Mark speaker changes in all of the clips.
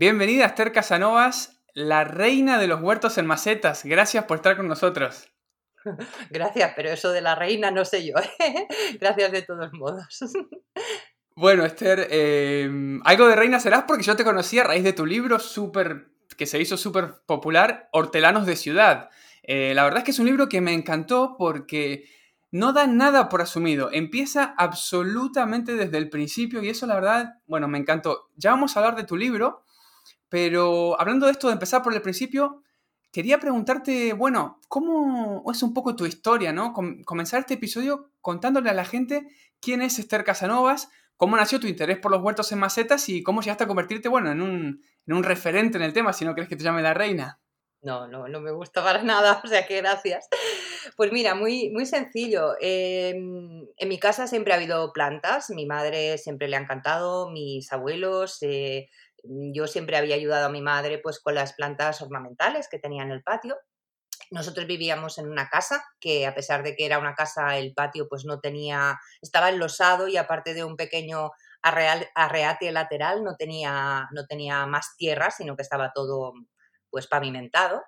Speaker 1: Bienvenida Esther Casanovas, la reina de los huertos en macetas. Gracias por estar con nosotros.
Speaker 2: Gracias, pero eso de la reina no sé yo. ¿eh? Gracias de todos modos.
Speaker 1: Bueno, Esther, em, algo de reina serás porque yo te conocí a raíz de tu libro súper que se hizo súper popular, Hortelanos de Ciudad. Eh, la verdad es que es un libro que me encantó porque no da nada por asumido, empieza absolutamente desde el principio y eso la verdad, bueno, me encantó. Ya vamos a hablar de tu libro, pero hablando de esto de empezar por el principio, quería preguntarte, bueno, ¿cómo es un poco tu historia, no? comenzar este episodio contándole a la gente quién es Esther Casanovas, cómo nació tu interés por los huertos en macetas y cómo llegaste a convertirte, bueno, en un, en un referente en el tema, si no crees que te llame la reina.
Speaker 2: No, no, no me gusta para nada, o sea que gracias. Pues mira, muy, muy sencillo. Em, en mi casa siempre ha habido plantas, mi madre siempre le ha encantado, mis abuelos, eh, yo siempre había ayudado a mi madre pues con las plantas ornamentales que tenía en el patio. Nosotros vivíamos en una casa que a pesar de que era una casa, el patio pues no tenía, estaba enlosado y aparte de un pequeño arreate lateral no tenía, no tenía más tierra, sino que estaba todo pues pavimentado.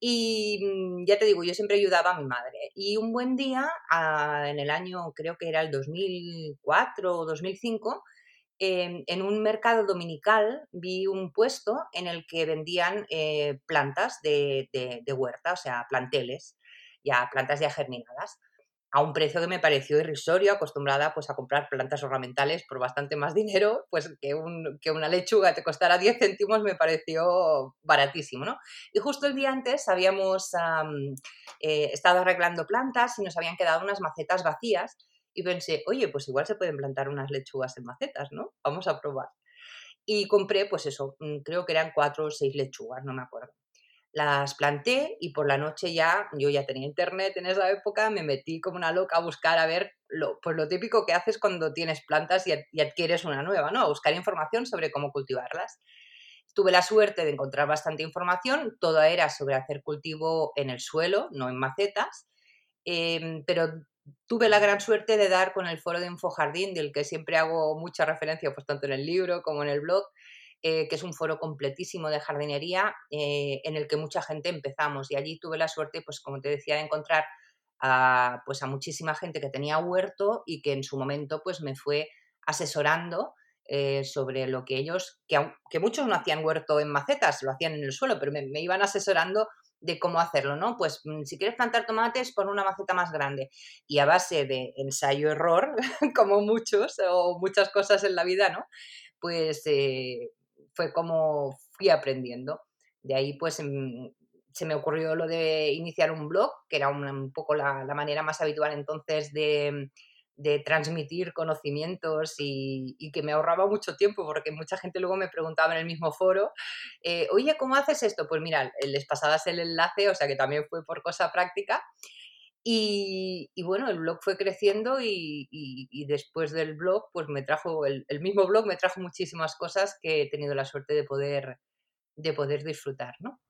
Speaker 2: Y mm, ya te digo, yo siempre ayudaba a mi madre. Y un buen día, ah, en el año, creo que era el 2004 o 2005, en un mercado dominical vi un puesto en el que vendían eh, plantas de, huerta, o sea, planteles, ya plantas ya germinadas, a un precio que me pareció irrisorio, acostumbrada pues a comprar plantas ornamentales por bastante más dinero, pues que, una lechuga te costara 10 céntimos me pareció baratísimo, ¿no? Y justo el día antes habíamos eh, estado arreglando plantas y nos habían quedado unas macetas vacías y pensé, oye, pues igual se pueden plantar unas lechugas en macetas, ¿no? Vamos a probar. Y compré, pues eso, mm, creo que eran cuatro o seis lechugas, no me acuerdo. Las planté y por la noche ya, yo ya tenía internet en esa época, me metí como una loca a buscar a ver lo, pues lo típico que haces cuando tienes plantas y, adquieres una nueva, ¿no? A buscar información sobre cómo cultivarlas. Tuve la suerte de encontrar bastante información, toda era sobre hacer cultivo en el suelo, no en macetas, em, pero tuve la gran suerte de dar con el foro de Infojardín, del que siempre hago mucha referencia, pues tanto en el libro como en el blog, eh, que es un foro completísimo de jardinería eh, en el que mucha gente empezamos. Y allí tuve la suerte, pues como te decía, de encontrar a, pues, a muchísima gente que tenía huerto y que en su momento pues me fue asesorando eh, sobre lo que ellos, que, que, muchos no hacían huerto en macetas, lo hacían en el suelo, pero me, me iban asesorando de cómo hacerlo, ¿no? Pues mm, si quieres plantar tomates, pon una maceta más grande. Y a base de ensayo-error, como muchos o muchas cosas en la vida, ¿no? Pues eh, fue como fui aprendiendo. De ahí, pues mm, se me ocurrió lo de iniciar un blog, que era un, poco la, manera más habitual entonces de, de transmitir conocimientos y, que me ahorraba mucho tiempo, porque mucha gente luego me preguntaba en el mismo foro, eh, oye, ¿cómo haces esto? Pues mira, les pasabas el enlace, o sea que también fue por cosa práctica. Y, bueno, el blog fue creciendo y, después del blog, pues me trajo, el, el, mismo blog me trajo muchísimas cosas que he tenido la suerte de poder, de poder disfrutar, ¿no?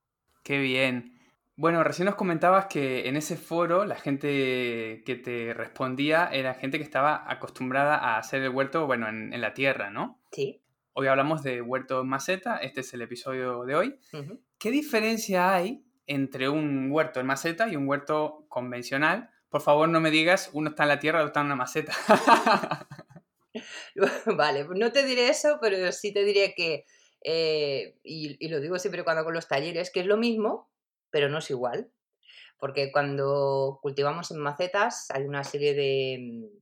Speaker 1: Qué bien. Bueno, recién nos comentabas que en ese foro la gente que te respondía era gente que estaba acostumbrada a hacer el huerto, bueno, en, la tierra, ¿no?
Speaker 2: Sí.
Speaker 1: Hoy hablamos de huerto en maceta, este es el episodio de hoy. ¿Qué diferencia hay entre un huerto en maceta y un huerto convencional? Por favor, no me digas uno está en la tierra otro está en una maceta.
Speaker 2: vale, no te diré eso, pero sí te diré que, eh, y, y, lo digo siempre cuando con los talleres, que es lo mismo, pero no es igual, porque cuando cultivamos en macetas hay una serie de mm,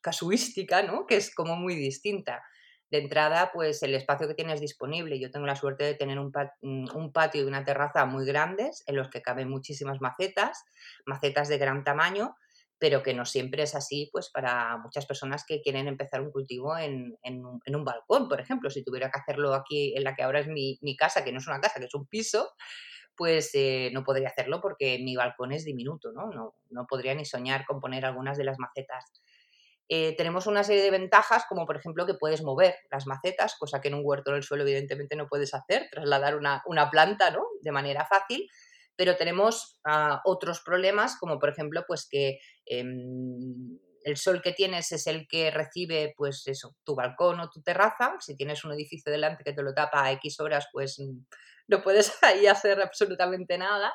Speaker 2: casuística, ¿no? Que es como muy distinta. De entrada, pues el espacio que tienes disponible. Yo tengo la suerte de tener un, mm, patio y una terraza muy grandes en los que caben muchísimas macetas, macetas de gran tamaño, pero que no siempre es así, pues para muchas personas que quieren empezar un cultivo en, un, balcón, por ejemplo, si tuviera que hacerlo aquí en la que ahora es mi, casa, que no es una casa, que es un piso, pues eh, no podría hacerlo porque mi balcón es diminuto, ¿no? ¿no? No podría ni soñar con poner algunas de las macetas. Eh, tenemos una serie de ventajas, como por ejemplo que puedes mover las macetas, cosa que en un huerto del suelo evidentemente no puedes hacer, trasladar una, una planta ¿no? de manera fácil, pero tenemos ah, otros problemas, como por ejemplo, pues que em, el sol que tienes es el que recibe, pues eso, tu balcón o tu terraza. Si tienes un edificio delante que te lo tapa a X horas, pues mm, no puedes ahí hacer absolutamente nada.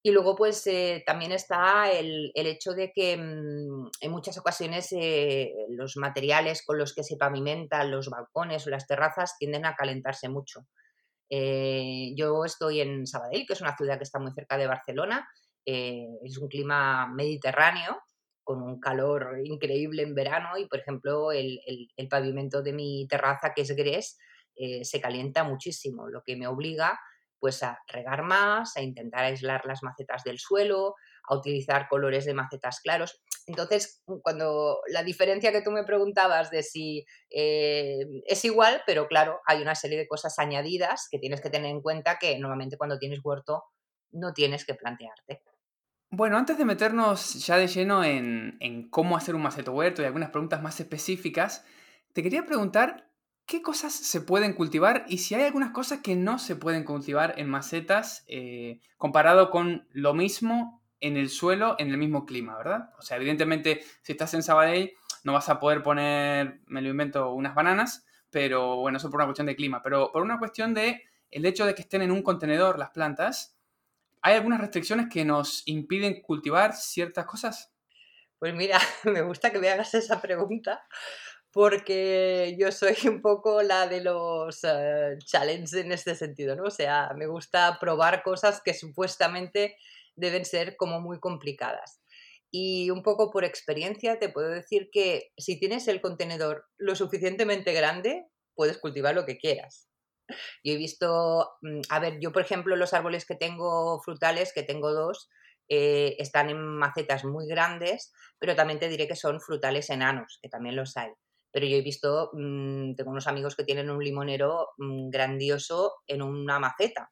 Speaker 2: Y luego, pues eh, también está el, hecho de que mm, en muchas ocasiones eh, los materiales con los que se pavimentan los balcones o las terrazas tienden a calentarse mucho. Eh, yo estoy en Sabadell, que es una ciudad que está muy cerca de Barcelona. Es un clima mediterráneo con un calor increíble en verano y, por ejemplo, el, pavimento de mi terraza, que es gres, eh, se calienta muchísimo, lo que me obliga pues a regar más, a intentar aislar las macetas del suelo, a utilizar colores de macetas claros. Entonces, cuando la diferencia que tú me preguntabas de si eh, es igual, pero claro, hay una serie de cosas añadidas que tienes que tener en cuenta que normalmente cuando tienes huerto no tienes que plantearte.
Speaker 1: Bueno, antes de meternos ya de lleno en, en cómo hacer un maceto huerto y algunas preguntas más específicas, te quería preguntar qué cosas se pueden cultivar y si hay algunas cosas que no se pueden cultivar en macetas eh, comparado con lo mismo en el suelo, en el mismo clima, ¿verdad? O sea, evidentemente, si estás en Sabadell, no vas a poder poner, me lo invento, unas bananas, pero bueno, eso por una cuestión de clima, pero por una cuestión de el hecho de que estén en un contenedor las plantas, ¿hay algunas restricciones que nos impiden cultivar ciertas cosas?
Speaker 2: Pues mira, me gusta que me hagas esa pregunta, porque yo soy un poco la de los eh, challenges en este sentido, ¿no? O sea, me gusta probar cosas que supuestamente deben ser como muy complicadas. Y un poco por experiencia te puedo decir que si tienes el contenedor lo suficientemente grande, puedes cultivar lo que quieras. Yo he visto, mm, a ver, yo por ejemplo los árboles que tengo frutales, que tengo dos, eh, están en macetas muy grandes, pero también te diré que son frutales enanos, que también los hay pero yo he visto, mm, tengo unos amigos que tienen un limonero mm, grandioso en una maceta.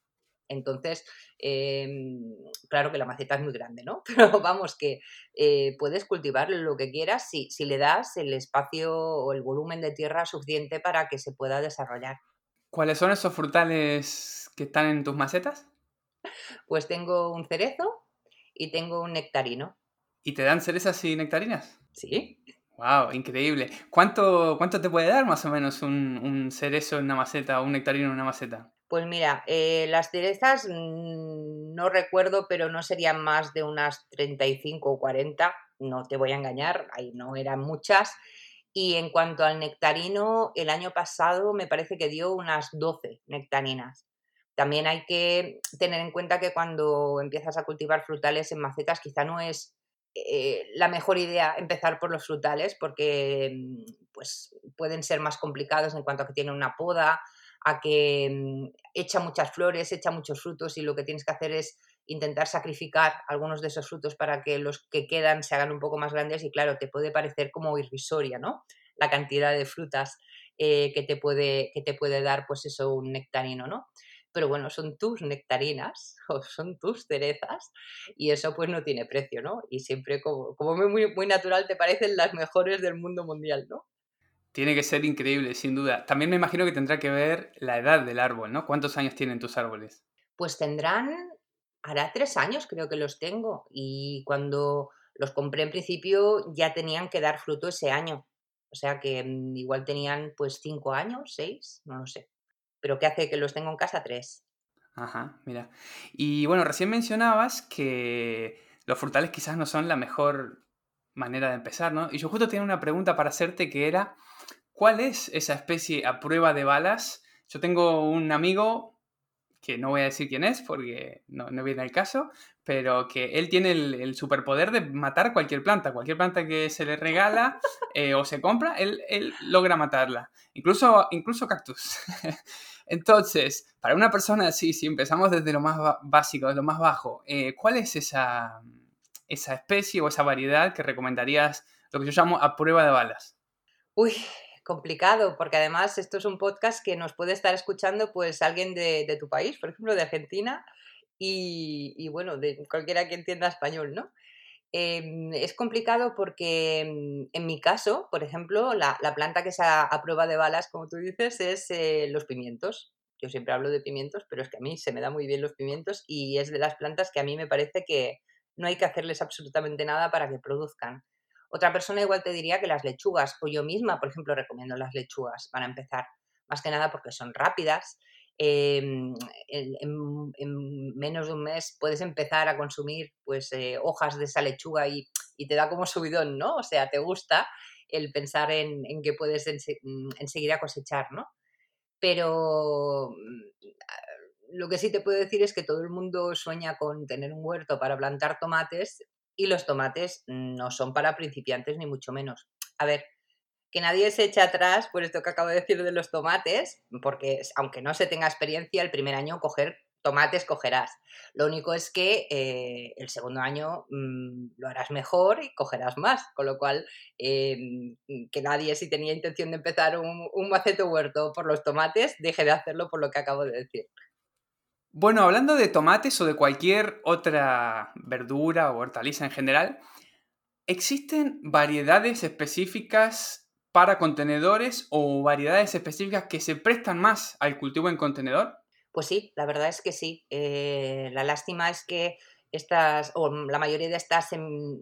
Speaker 2: Entonces, em, claro que la maceta es muy grande, ¿no? Pero vamos, que eh, puedes cultivar lo que quieras si, si le das el espacio o el volumen de tierra suficiente para que se pueda desarrollar.
Speaker 1: ¿Cuáles son esos frutales que están en tus macetas?
Speaker 2: Pues tengo un cerezo y tengo un nectarino.
Speaker 1: ¿Y te dan cerezas y nectarinas?
Speaker 2: Sí.
Speaker 1: Wow, increíble. ¿Cuánto, cuánto te puede dar más o menos un, cerezo en una maceta o un nectarino en una maceta?
Speaker 2: Pues mira, eh, las cerezas mm, no recuerdo, pero no serían más de unas 35 o 40, no te voy a engañar, ahí no eran muchas. Y en cuanto al nectarino, el año pasado me parece que dio unas 12 nectarinas. También hay que tener en cuenta que cuando empiezas a cultivar frutales en macetas quizá no es eh, la mejor idea empezar por los frutales porque mm, pues, pueden ser más complicados en cuanto a que tienen una poda, a que mm, echa muchas flores, echa muchos frutos y lo que tienes que hacer es intentar sacrificar algunos de esos frutos para que los que quedan se hagan un poco más grandes y claro, te puede parecer como irrisoria, ¿no? La cantidad de frutas eh, que, te puede, que te puede dar pues eso un nectarino, ¿no? Pero bueno, son tus nectarinas o son tus cerezas y eso pues no tiene precio, ¿no? Y siempre como, como muy, muy natural te parecen las mejores del mundo mundial, ¿no?
Speaker 1: Tiene que ser increíble, sin duda. También me imagino que tendrá que ver la edad del árbol, ¿no? ¿Cuántos años tienen tus árboles?
Speaker 2: Pues tendrán, hará tres años creo que los tengo y cuando los compré en principio ya tenían que dar fruto ese año. O sea que mm, igual tenían pues cinco años, seis, no lo sé pero ¿qué hace que los tengo en casa? Tres.
Speaker 1: Ajá, mira. Y bueno, recién mencionabas que los frutales quizás no son la mejor manera de empezar, ¿no? Y yo justo tenía una pregunta para hacerte que era, ¿cuál es esa especie a prueba de balas? Yo tengo un amigo, que no voy a decir quién es porque no, viene al caso, pero que él tiene el, superpoder de matar cualquier planta, cualquier planta que se le regala eh, o se compra, él, él logra matarla, incluso, incluso cactus. Entonces, para una persona así, si empezamos desde lo más básico, desde lo más bajo, eh, ¿cuál es esa, esa especie o esa variedad que recomendarías, lo que yo llamo a prueba de balas?
Speaker 2: Uy, complicado, porque además esto es un podcast que nos puede estar escuchando pues alguien de, tu país, por ejemplo, de Argentina, y, bueno, de cualquiera que entienda español, ¿no? Em, es complicado porque mm, en mi caso, por ejemplo, la, planta que es a, prueba de balas, como tú dices, es eh, los pimientos. Yo siempre hablo de pimientos, pero es que a mí se me da muy bien los pimientos y es de las plantas que a mí me parece que no hay que hacerles absolutamente nada para que produzcan. Otra persona igual te diría que las lechugas, o yo misma, por ejemplo, recomiendo las lechugas para empezar, más que nada porque son rápidas. Em, en, menos de un mes puedes empezar a consumir pues eh, hojas de esa lechuga y, te da como subidón, ¿no? O sea, te gusta el pensar en, que puedes mm, enseguida cosechar, ¿no? Pero mm, lo que sí te puedo decir es que todo el mundo sueña con tener un huerto para plantar tomates y los tomates no son para principiantes ni mucho menos. A ver, que nadie se eche atrás por esto que acabo de decir de los tomates, porque aunque no se tenga experiencia, el primer año coger tomates cogerás. Lo único es que eh, el segundo año mm, lo harás mejor y cogerás más, con lo cual em, que nadie si tenía intención de empezar un, un maceto huerto por los tomates, deje de hacerlo por lo que acabo de decir.
Speaker 1: Bueno, hablando de tomates o de cualquier otra verdura o hortaliza en general, ¿existen variedades específicas para contenedores o variedades específicas que se prestan más al cultivo en contenedor?
Speaker 2: Pues sí, la verdad es que sí. Eh, la lástima es que estas, o la mayoría de estas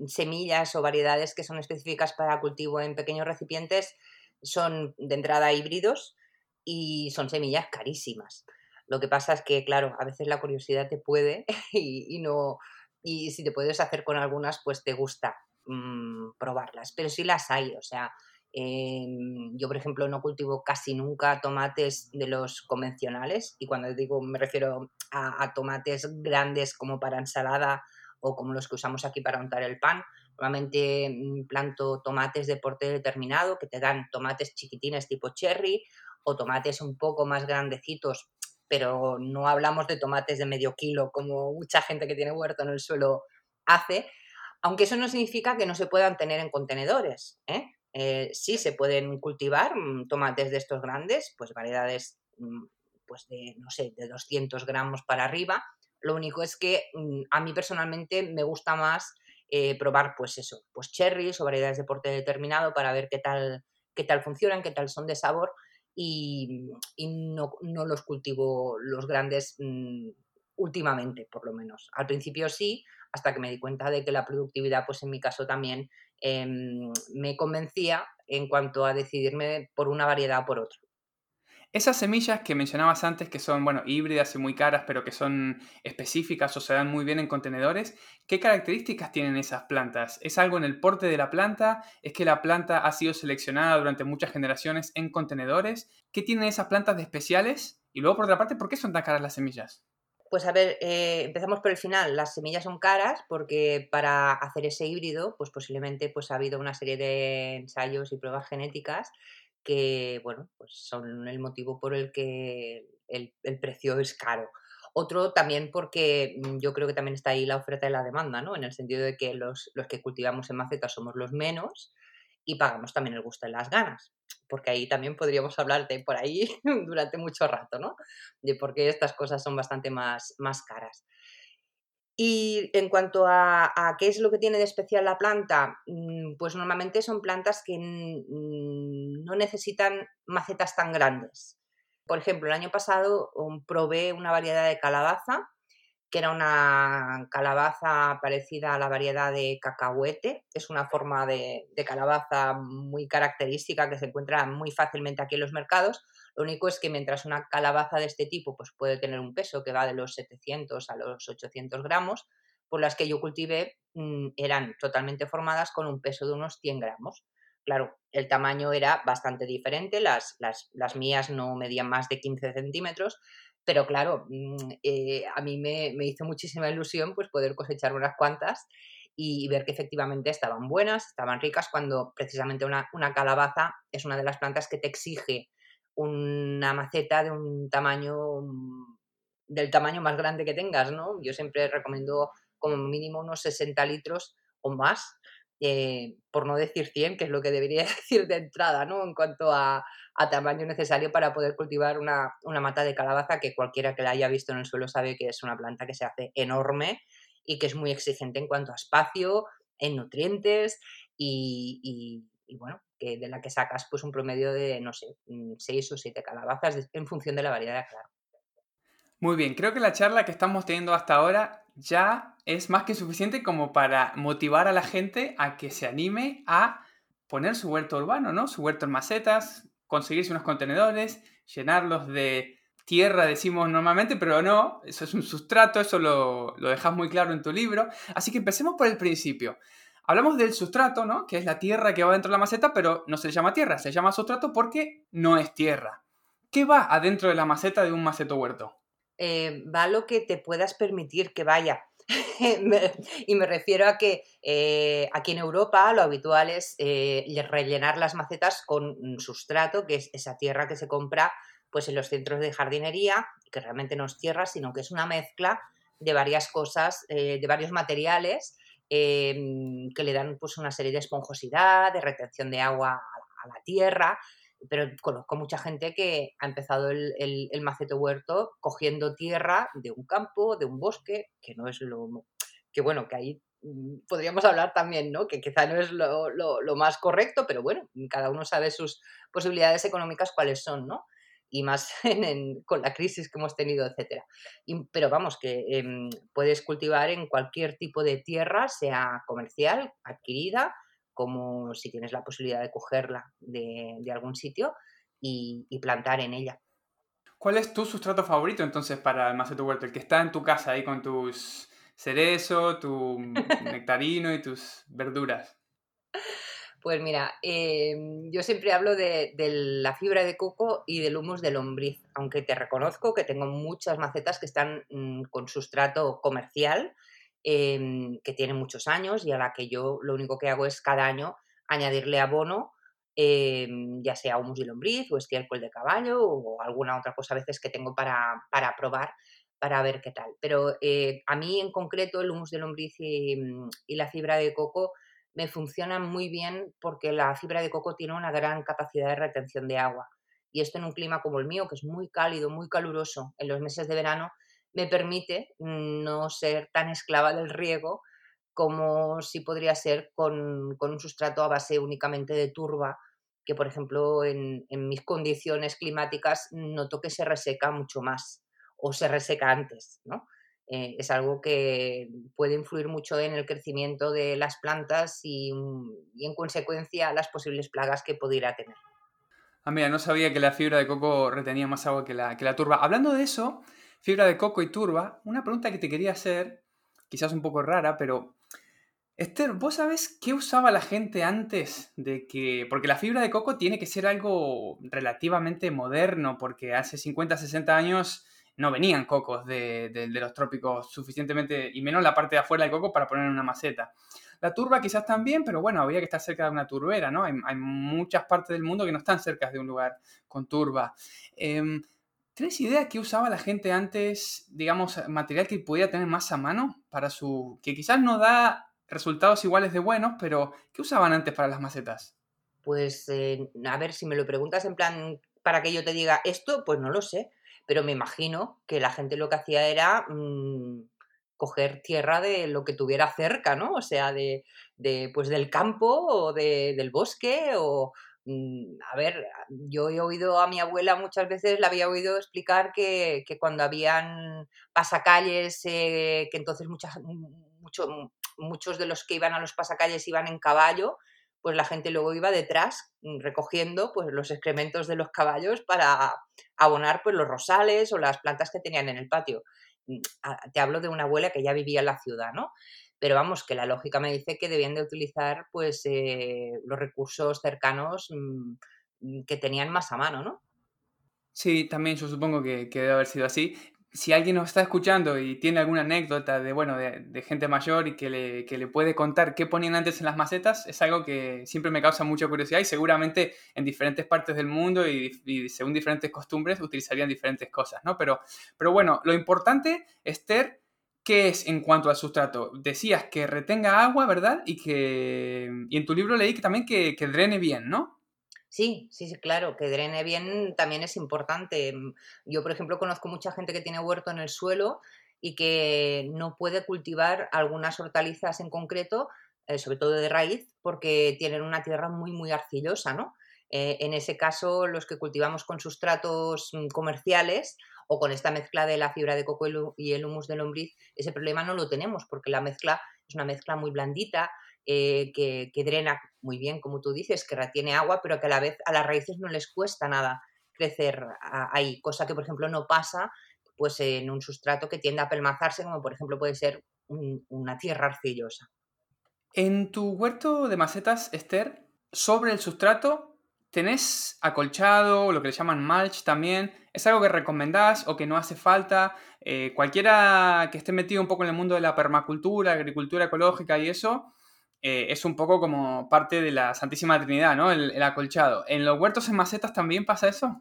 Speaker 2: semillas o variedades que son específicas para cultivo en pequeños recipientes son de entrada híbridos y son semillas carísimas. Lo que pasa es que, claro, a veces la curiosidad te puede y, no. Y si te puedes hacer con algunas, pues te gusta mm, probarlas. Pero sí las hay, o sea, em, yo, por ejemplo, no cultivo casi nunca tomates de los convencionales y cuando digo me refiero a, tomates grandes como para ensalada o como los que usamos aquí para untar el pan. Normalmente mm, planto tomates de porte determinado que te dan tomates chiquitines tipo cherry o tomates un poco más grandecitos pero no hablamos de tomates de medio kilo como mucha gente que tiene huerto en el suelo hace, aunque eso no significa que no se puedan tener en contenedores. ¿eh? Eh, sí se pueden cultivar mm, tomates de estos grandes, pues variedades mm, pues de, no sé, de 200 gramos para arriba. Lo único es que mm, a mí personalmente me gusta más eh, probar pues eso, pues cherries o variedades de porte determinado para ver qué tal, qué tal funcionan, qué tal son de sabor y, no, los cultivo los grandes mm, últimamente, por lo menos. Al principio sí, hasta que me di cuenta de que la productividad, pues en mi caso también em, me convencía en cuanto a decidirme por una variedad o por otra.
Speaker 1: Esas semillas que mencionabas antes, que son, bueno, híbridas y muy caras, pero que son específicas o se dan muy bien en contenedores, ¿qué características tienen esas plantas? ¿Es algo en el porte de la planta? ¿Es que la planta ha sido seleccionada durante muchas generaciones en contenedores? ¿Qué tienen esas plantas de especiales? Y luego, por otra parte, ¿por qué son tan caras las semillas?
Speaker 2: Pues a ver, eh, empezamos por el final. Las semillas son caras porque para hacer ese híbrido, pues posiblemente pues, ha habido una serie de ensayos y pruebas genéticas que, bueno, pues son el motivo por el que el, precio es caro. Otro también porque mm, yo creo que también está ahí la oferta y la demanda, ¿no? En el sentido de que los, los que cultivamos en maceta somos los menos y pagamos también el gusto en las ganas. Porque ahí también podríamos hablarte por ahí durante mucho rato, ¿no? De por qué estas cosas son bastante más, más caras. Y en cuanto a, qué es lo que tiene de especial la planta, mm, pues normalmente son plantas que no necesitan macetas tan grandes. Por ejemplo, el año pasado um, probé una variedad de calabaza, que era una calabaza parecida a la variedad de cacahuete. Es una forma de calabaza muy característica que se encuentra muy fácilmente aquí en los mercados lo único es que mientras una calabaza de este tipo pues puede tener un peso que va de los 700 a los 800 gramos, por las que yo cultivé mm, eran totalmente formadas con un peso de unos 100 gramos. Claro, el tamaño era bastante diferente, las, las, mías no medían más de 15 centímetros, pero claro, mm, eh, a mí me, hizo muchísima ilusión pues poder cosechar unas cuantas y ver que efectivamente estaban buenas, estaban ricas, cuando precisamente una, una calabaza es una de las plantas que te exige una maceta de un tamaño, mm, del tamaño más grande que tengas, ¿no? Yo siempre recomiendo como mínimo unos 60 litros o más, eh, por no decir 100, que es lo que debería decir de entrada, ¿no? En cuanto a, tamaño necesario para poder cultivar una, mata de calabaza que cualquiera que la haya visto en el suelo sabe que es una planta que se hace enorme y que es muy exigente en cuanto a espacio, en nutrientes y, bueno, de la que sacas pues un promedio de, no sé, 6 mm, o 7 calabazas en función de la variedad, claro.
Speaker 1: Muy bien, creo que la charla que estamos teniendo hasta ahora ya es más que suficiente como para motivar a la gente a que se anime a poner su huerto urbano, ¿no? Su huerto en macetas, conseguirse unos contenedores, llenarlos de tierra, decimos normalmente, pero no, eso es un sustrato, eso lo, lo dejas muy claro en tu libro. Así que empecemos por el principio. Hablamos del sustrato, ¿no? Que es la tierra que va dentro de la maceta, pero no se le llama tierra, se llama sustrato porque no es tierra. ¿Qué va adentro de la maceta de un maceto huerto?
Speaker 2: Eh, va lo que te puedas permitir que vaya. y me refiero a que eh, aquí en Europa lo habitual es eh, rellenar las macetas con sustrato, que es esa tierra que se compra pues, en los centros de jardinería, que realmente no es tierra, sino que es una mezcla de varias cosas, de varios materiales em, que le dan pues, una serie de esponjosidad, de retención de agua a la tierra pero conozco mucha gente que ha empezado el, el, maceto huerto cogiendo tierra de un campo, de un bosque, que no es lo... que bueno, que ahí mm, podríamos hablar también, ¿no? Que quizá no es lo, lo, más correcto, pero bueno, cada uno sabe sus posibilidades económicas cuáles son, ¿no? Y más con la crisis que hemos tenido, etcétera. pero vamos, que em, puedes cultivar en cualquier tipo de tierra, sea comercial, adquirida, como si tienes la posibilidad de cogerla de, algún sitio y, plantar en ella.
Speaker 1: ¿Cuál es tu sustrato favorito entonces para el maceto huerto? El que está en tu casa ahí con tus cerezo, tu nectarino y tus verduras.
Speaker 2: Pues mira, em, yo siempre hablo de, la fibra de coco y del humus de lombriz, aunque te reconozco que tengo muchas macetas que están mm, con sustrato comercial Em, que tiene muchos años y a la que yo lo único que hago es cada año añadirle abono, em, ya sea humus de lombriz o estiércol de caballo o alguna otra cosa a veces que tengo para, probar para ver qué tal. Pero eh, a mí en concreto el humus de lombriz mm, y, la fibra de coco me funcionan muy bien porque la fibra de coco tiene una gran capacidad de retención de agua. Y esto en un clima como el mío, que es muy cálido, muy caluroso en los meses de verano, me permite no ser tan esclava del riego como si podría ser con, un sustrato a base únicamente de turba, que por ejemplo en, mis condiciones climáticas noto que se reseca mucho más o se reseca antes, ¿no? Eh, es algo que puede influir mucho en el crecimiento de las plantas y, en consecuencia las posibles plagas que pudiera tener.
Speaker 1: Ah, mira, no sabía que la fibra de coco retenía más agua que la, que la turba. Hablando de eso, fibra de coco y turba, una pregunta que te quería hacer, quizás un poco rara, pero Esther, ¿vos sabés qué usaba la gente antes de que... Porque la fibra de coco tiene que ser algo relativamente moderno, porque hace 50, 60 años no venían cocos de, los trópicos suficientemente, y menos la parte de afuera del coco para poner en una maceta. La turba quizás también, pero bueno, había que estar cerca de una turbera, ¿no? Hay, muchas partes del mundo que no están cerca de un lugar con turba. Em, ¿Tienes idea qué usaba la gente antes, digamos, material que pudiera tener más a mano para su... que quizás no da resultados iguales de buenos, pero ¿qué usaban antes para las macetas?
Speaker 2: Pues, eh, a ver, si me lo preguntas en plan para que yo te diga esto, pues no lo sé, pero me imagino que la gente lo que hacía era mm, coger tierra de lo que tuviera cerca, ¿no? O sea, de, pues del campo o de, del bosque o, Mm, a ver, yo he oído a mi abuela muchas veces, la había oído explicar que, cuando habían pasacalles, eh, que entonces muchas, muchos de los que iban a los pasacalles iban en caballo, pues la gente luego iba detrás mm, recogiendo pues, los excrementos de los caballos para abonar pues, los rosales o las plantas que tenían en el patio. Mm, te hablo de una abuela que ya vivía en la ciudad, ¿no? pero vamos, que la lógica me dice que debían de utilizar pues eh, los recursos cercanos mm, mm, que tenían más a mano, ¿no?
Speaker 1: Sí, también yo supongo que, debe haber sido así. Si alguien nos está escuchando y tiene alguna anécdota de, bueno, de, gente mayor y que le, que le, puede contar qué ponían antes en las macetas, es algo que siempre me causa mucha curiosidad y seguramente en diferentes partes del mundo y, según diferentes costumbres utilizarían diferentes cosas, ¿no? Pero, pero bueno, lo importante, Esther, ¿qué es en cuanto al sustrato? Decías que retenga agua, ¿verdad? Y que y en tu libro leí que también que, que drene bien, ¿no?
Speaker 2: Sí, sí, sí, claro, que drene bien también es importante. Mm, yo, por ejemplo, conozco mucha gente que tiene huerto en el suelo y que no puede cultivar algunas hortalizas en concreto, eh, sobre todo de raíz, porque tienen una tierra muy, muy arcillosa, ¿no? Eh, en ese caso, los que cultivamos con sustratos mm, comerciales o con esta mezcla de la fibra de coco y el humus de lombriz, ese problema no lo tenemos porque la mezcla es una mezcla muy blandita, eh, que, drena muy bien, como tú dices, que retiene agua, pero que a la vez a las raíces no les cuesta nada crecer ahí, cosa que por ejemplo no pasa pues en un sustrato que tiende a pelmazarse, como por ejemplo puede ser una tierra arcillosa.
Speaker 1: En tu huerto de macetas, Esther, sobre el sustrato ¿Tenés acolchado, lo que le llaman mulch también? ¿Es algo que recomendás o que no hace falta? Eh, cualquiera que esté metido un poco en el mundo de la permacultura, agricultura ecológica y eso, eh, es un poco como parte de la Santísima Trinidad, ¿no? El, acolchado. ¿En los huertos en macetas también pasa eso?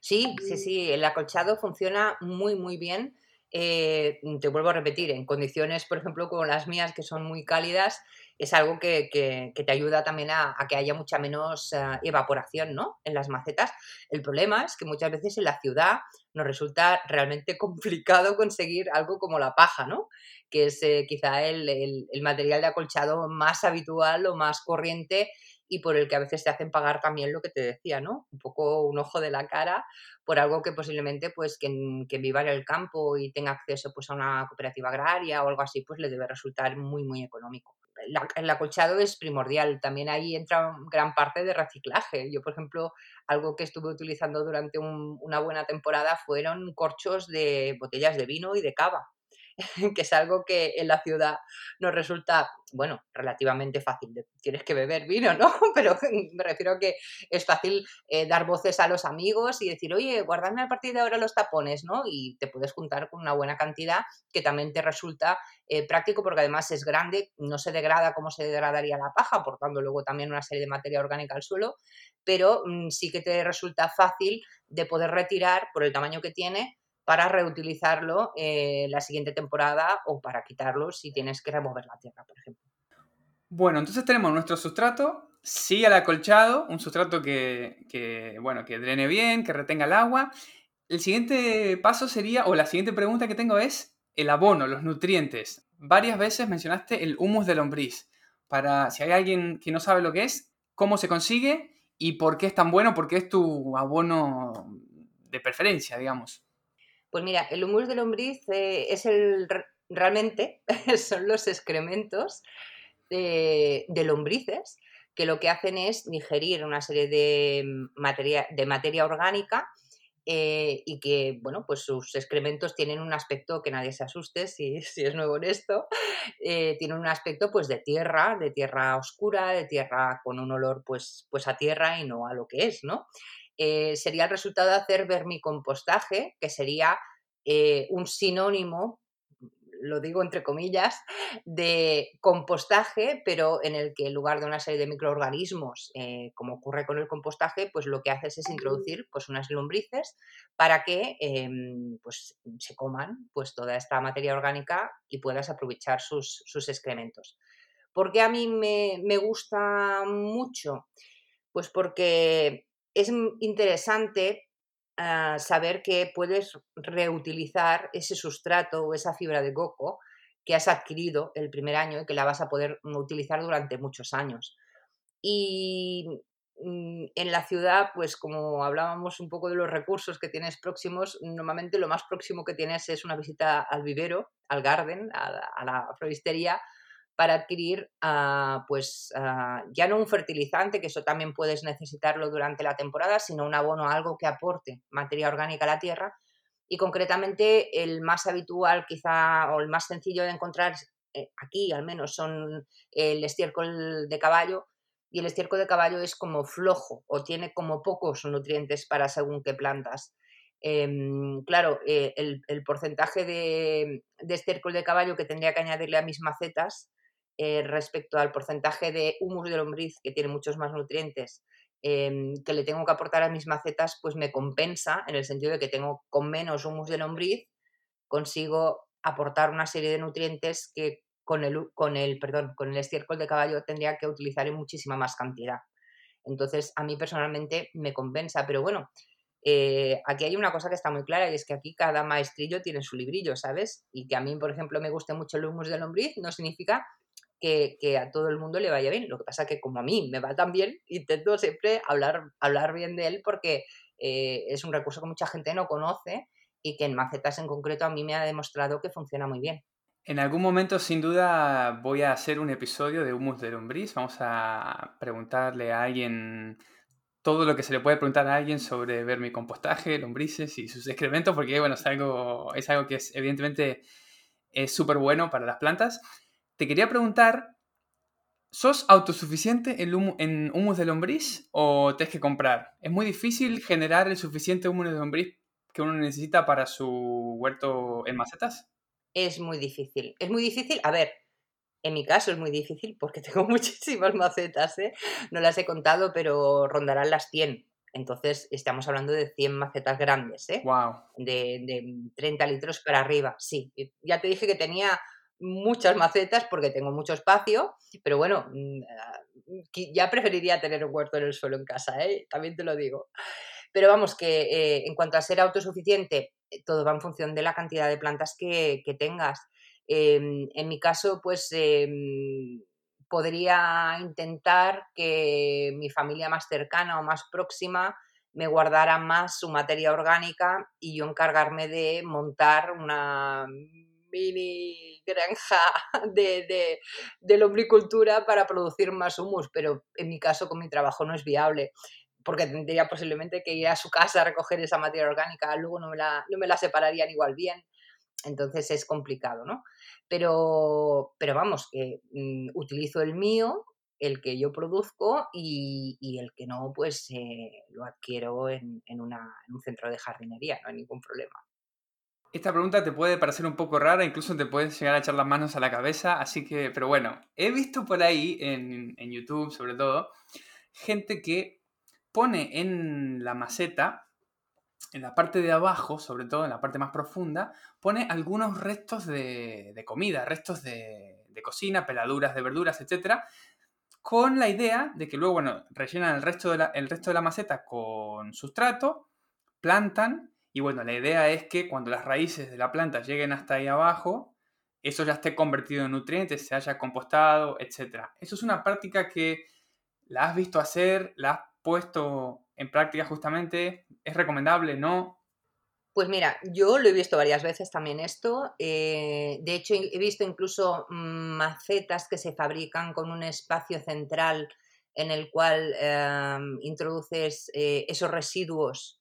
Speaker 2: Sí, sí, sí. El acolchado funciona muy, muy bien. Eh, te vuelvo a repetir, en condiciones, por ejemplo, como las mías, que son muy cálidas, es algo que, te ayuda también a, que haya mucha menos eh, evaporación ¿no? en las macetas. El problema es que muchas veces en la ciudad nos resulta realmente complicado conseguir algo como la paja, ¿no? que es eh, quizá el, el, material de acolchado más habitual o más corriente y por el que a veces te hacen pagar también lo que te decía, ¿no? Un poco un ojo de la cara por algo que posiblemente, pues, que, que viva en el campo y tenga acceso, pues, a una cooperativa agraria o algo así, pues, le debe resultar muy, muy económico el acolchado es primordial. También ahí entra gran parte de reciclaje. Yo, por ejemplo, algo que estuve utilizando durante una buena temporada fueron corchos de botellas de vino y de cava. que es algo que en la ciudad nos resulta, bueno, relativamente fácil. Tienes que beber vino, ¿no? Pero me refiero que es fácil eh, dar voces a los amigos y decir, oye, guardadme a partir de ahora los tapones, ¿no? Y te puedes juntar con una buena cantidad que también te resulta eh, práctico porque además es grande, no se degrada como se degradaría la paja, aportando luego también una serie de materia orgánica al suelo, pero mm, sí que te resulta fácil de poder retirar por el tamaño que tiene para reutilizarlo eh, la siguiente temporada o para quitarlo si tienes que remover la tierra, por ejemplo.
Speaker 1: Bueno, entonces tenemos nuestro sustrato, sí al acolchado, un sustrato que, bueno, que drene bien, que retenga el agua. El siguiente paso sería, o la siguiente pregunta que tengo es el abono, los nutrientes. Varias veces mencionaste el humus de lombriz. Para, si hay alguien que no sabe lo que es, cómo se consigue y por qué es tan bueno, por qué es tu abono de preferencia, digamos.
Speaker 2: Pues mira, el humus de lombriz eh, es el realmente son los excrementos de, lombrices que lo que hacen es digerir una serie de materia, de materia orgánica eh, y que, bueno, pues sus excrementos tienen un aspecto que nadie se asuste si, es nuevo en esto, eh, tienen un aspecto pues de tierra, de tierra oscura, de tierra con un olor pues, pues a tierra y no a lo que es, ¿no? Eh, sería el resultado de hacer vermicompostaje, que sería eh, un sinónimo, lo digo entre comillas, de compostaje, pero en el que en lugar de una serie de microorganismos, eh, como ocurre con el compostaje, pues lo que haces es introducir pues, unas lombrices para que em, pues, se coman pues, toda esta materia orgánica y puedas aprovechar sus, excrementos. ¿Por qué a mí me, me gusta mucho? Pues porque es interesante ah, saber que puedes reutilizar ese sustrato o esa fibra de coco que has adquirido el primer año y que la vas a poder utilizar durante muchos años. Y mm, en la ciudad, pues como hablábamos un poco de los recursos que tienes próximos, normalmente lo más próximo que tienes es una visita al vivero, al garden, a a la floristería, para adquirir, ah, pues ah, ya no un fertilizante, que eso también puedes necesitarlo durante la temporada, sino un abono, algo que aporte materia orgánica a la tierra. Y concretamente el más habitual quizá o el más sencillo de encontrar eh, aquí al menos son el estiércol de caballo y el estiércol de caballo es como flojo o tiene como pocos nutrientes para según qué plantas. Em, claro, eh, el, porcentaje de, de, estiércol de caballo que tendría que añadirle a mis macetas eh, respecto al porcentaje de humus de lombriz, que tiene muchos más nutrientes, em, que le tengo que aportar a mis macetas, pues me compensa en el sentido de que tengo con menos humus de lombriz, consigo aportar una serie de nutrientes que con el, con el, perdón, con el estiércol de caballo tendría que utilizar en muchísima más cantidad. Entonces, a mí personalmente me compensa, pero bueno, eh, aquí hay una cosa que está muy clara y es que aquí cada maestrillo tiene su librillo, ¿sabes? Y que a mí, por ejemplo, me guste mucho el humus de lombriz no significa que, a todo el mundo le vaya bien. Lo que pasa que como a mí me va tan bien, intento siempre hablar, hablar bien de él porque eh, es un recurso que mucha gente no conoce y que en macetas en concreto a mí me ha demostrado que funciona muy bien.
Speaker 1: En algún momento, sin duda, voy a hacer un episodio de humus de lombriz. Vamos a preguntarle a alguien todo lo que se le puede preguntar a alguien sobre vermicompostaje, lombrices y sus excrementos, porque bueno, es algo, es algo que es, evidentemente es súper bueno para las plantas. Te quería preguntar, ¿sos autosuficiente en, en humus de lombriz o tienes que comprar? ¿Es muy difícil generar el suficiente humus de lombriz que uno necesita para su huerto en macetas?
Speaker 2: Es muy difícil. Es muy difícil. A ver, en mi caso es muy difícil porque tengo muchísimas macetas, ¿eh? No las he contado, pero rondarán las 100. Entonces, estamos hablando de 100 macetas grandes, ¿eh?
Speaker 1: Wow.
Speaker 2: De, de 30 litros para arriba, sí. Ya te dije que tenía muchas macetas porque tengo mucho espacio, pero bueno, mm, ah, ya preferiría tener un huerto en el suelo en casa, ¿eh? también te lo digo. Pero vamos, que eh, en cuanto a ser autosuficiente, eh, todo va en función de la cantidad de plantas que, que tengas. Em, en mi caso, pues em, podría intentar que mi familia más cercana o más próxima me guardara más su materia orgánica y yo encargarme de montar una mini granja de, de, de lombricultura para producir más humus, pero en mi caso con mi trabajo no es viable porque tendría posiblemente que ir a su casa a recoger esa materia orgánica, luego no me la, no me la separarían igual bien entonces es complicado, ¿no? Pero, pero vamos, que mm, utilizo el mío, el que yo produzco y, el que no, pues eh, lo adquiero en, un centro de jardinería, no hay ningún problema.
Speaker 1: Esta pregunta te puede parecer un poco rara, incluso te puedes llegar a echar las manos a la cabeza, así que, pero bueno, he visto por ahí, en, en YouTube sobre todo, gente que pone en la maceta en la parte de abajo, sobre todo en la parte más profunda, pone algunos restos de, comida, restos de, cocina, peladuras de verduras, etc. Con la idea de que luego, bueno, rellenan el resto, de la, el resto de la maceta con sustrato, plantan, y bueno, la idea es que cuando las raíces de la planta lleguen hasta ahí abajo, eso ya esté convertido en nutrientes, se haya compostado, etc. Eso es una práctica que la has visto hacer, la has puesto en práctica justamente? ¿Es recomendable? ¿No?
Speaker 2: Pues mira, yo lo he visto varias veces también esto. Eh, de hecho, he visto incluso mm, macetas que se fabrican con un espacio central en el cual em, introduces eh, esos residuos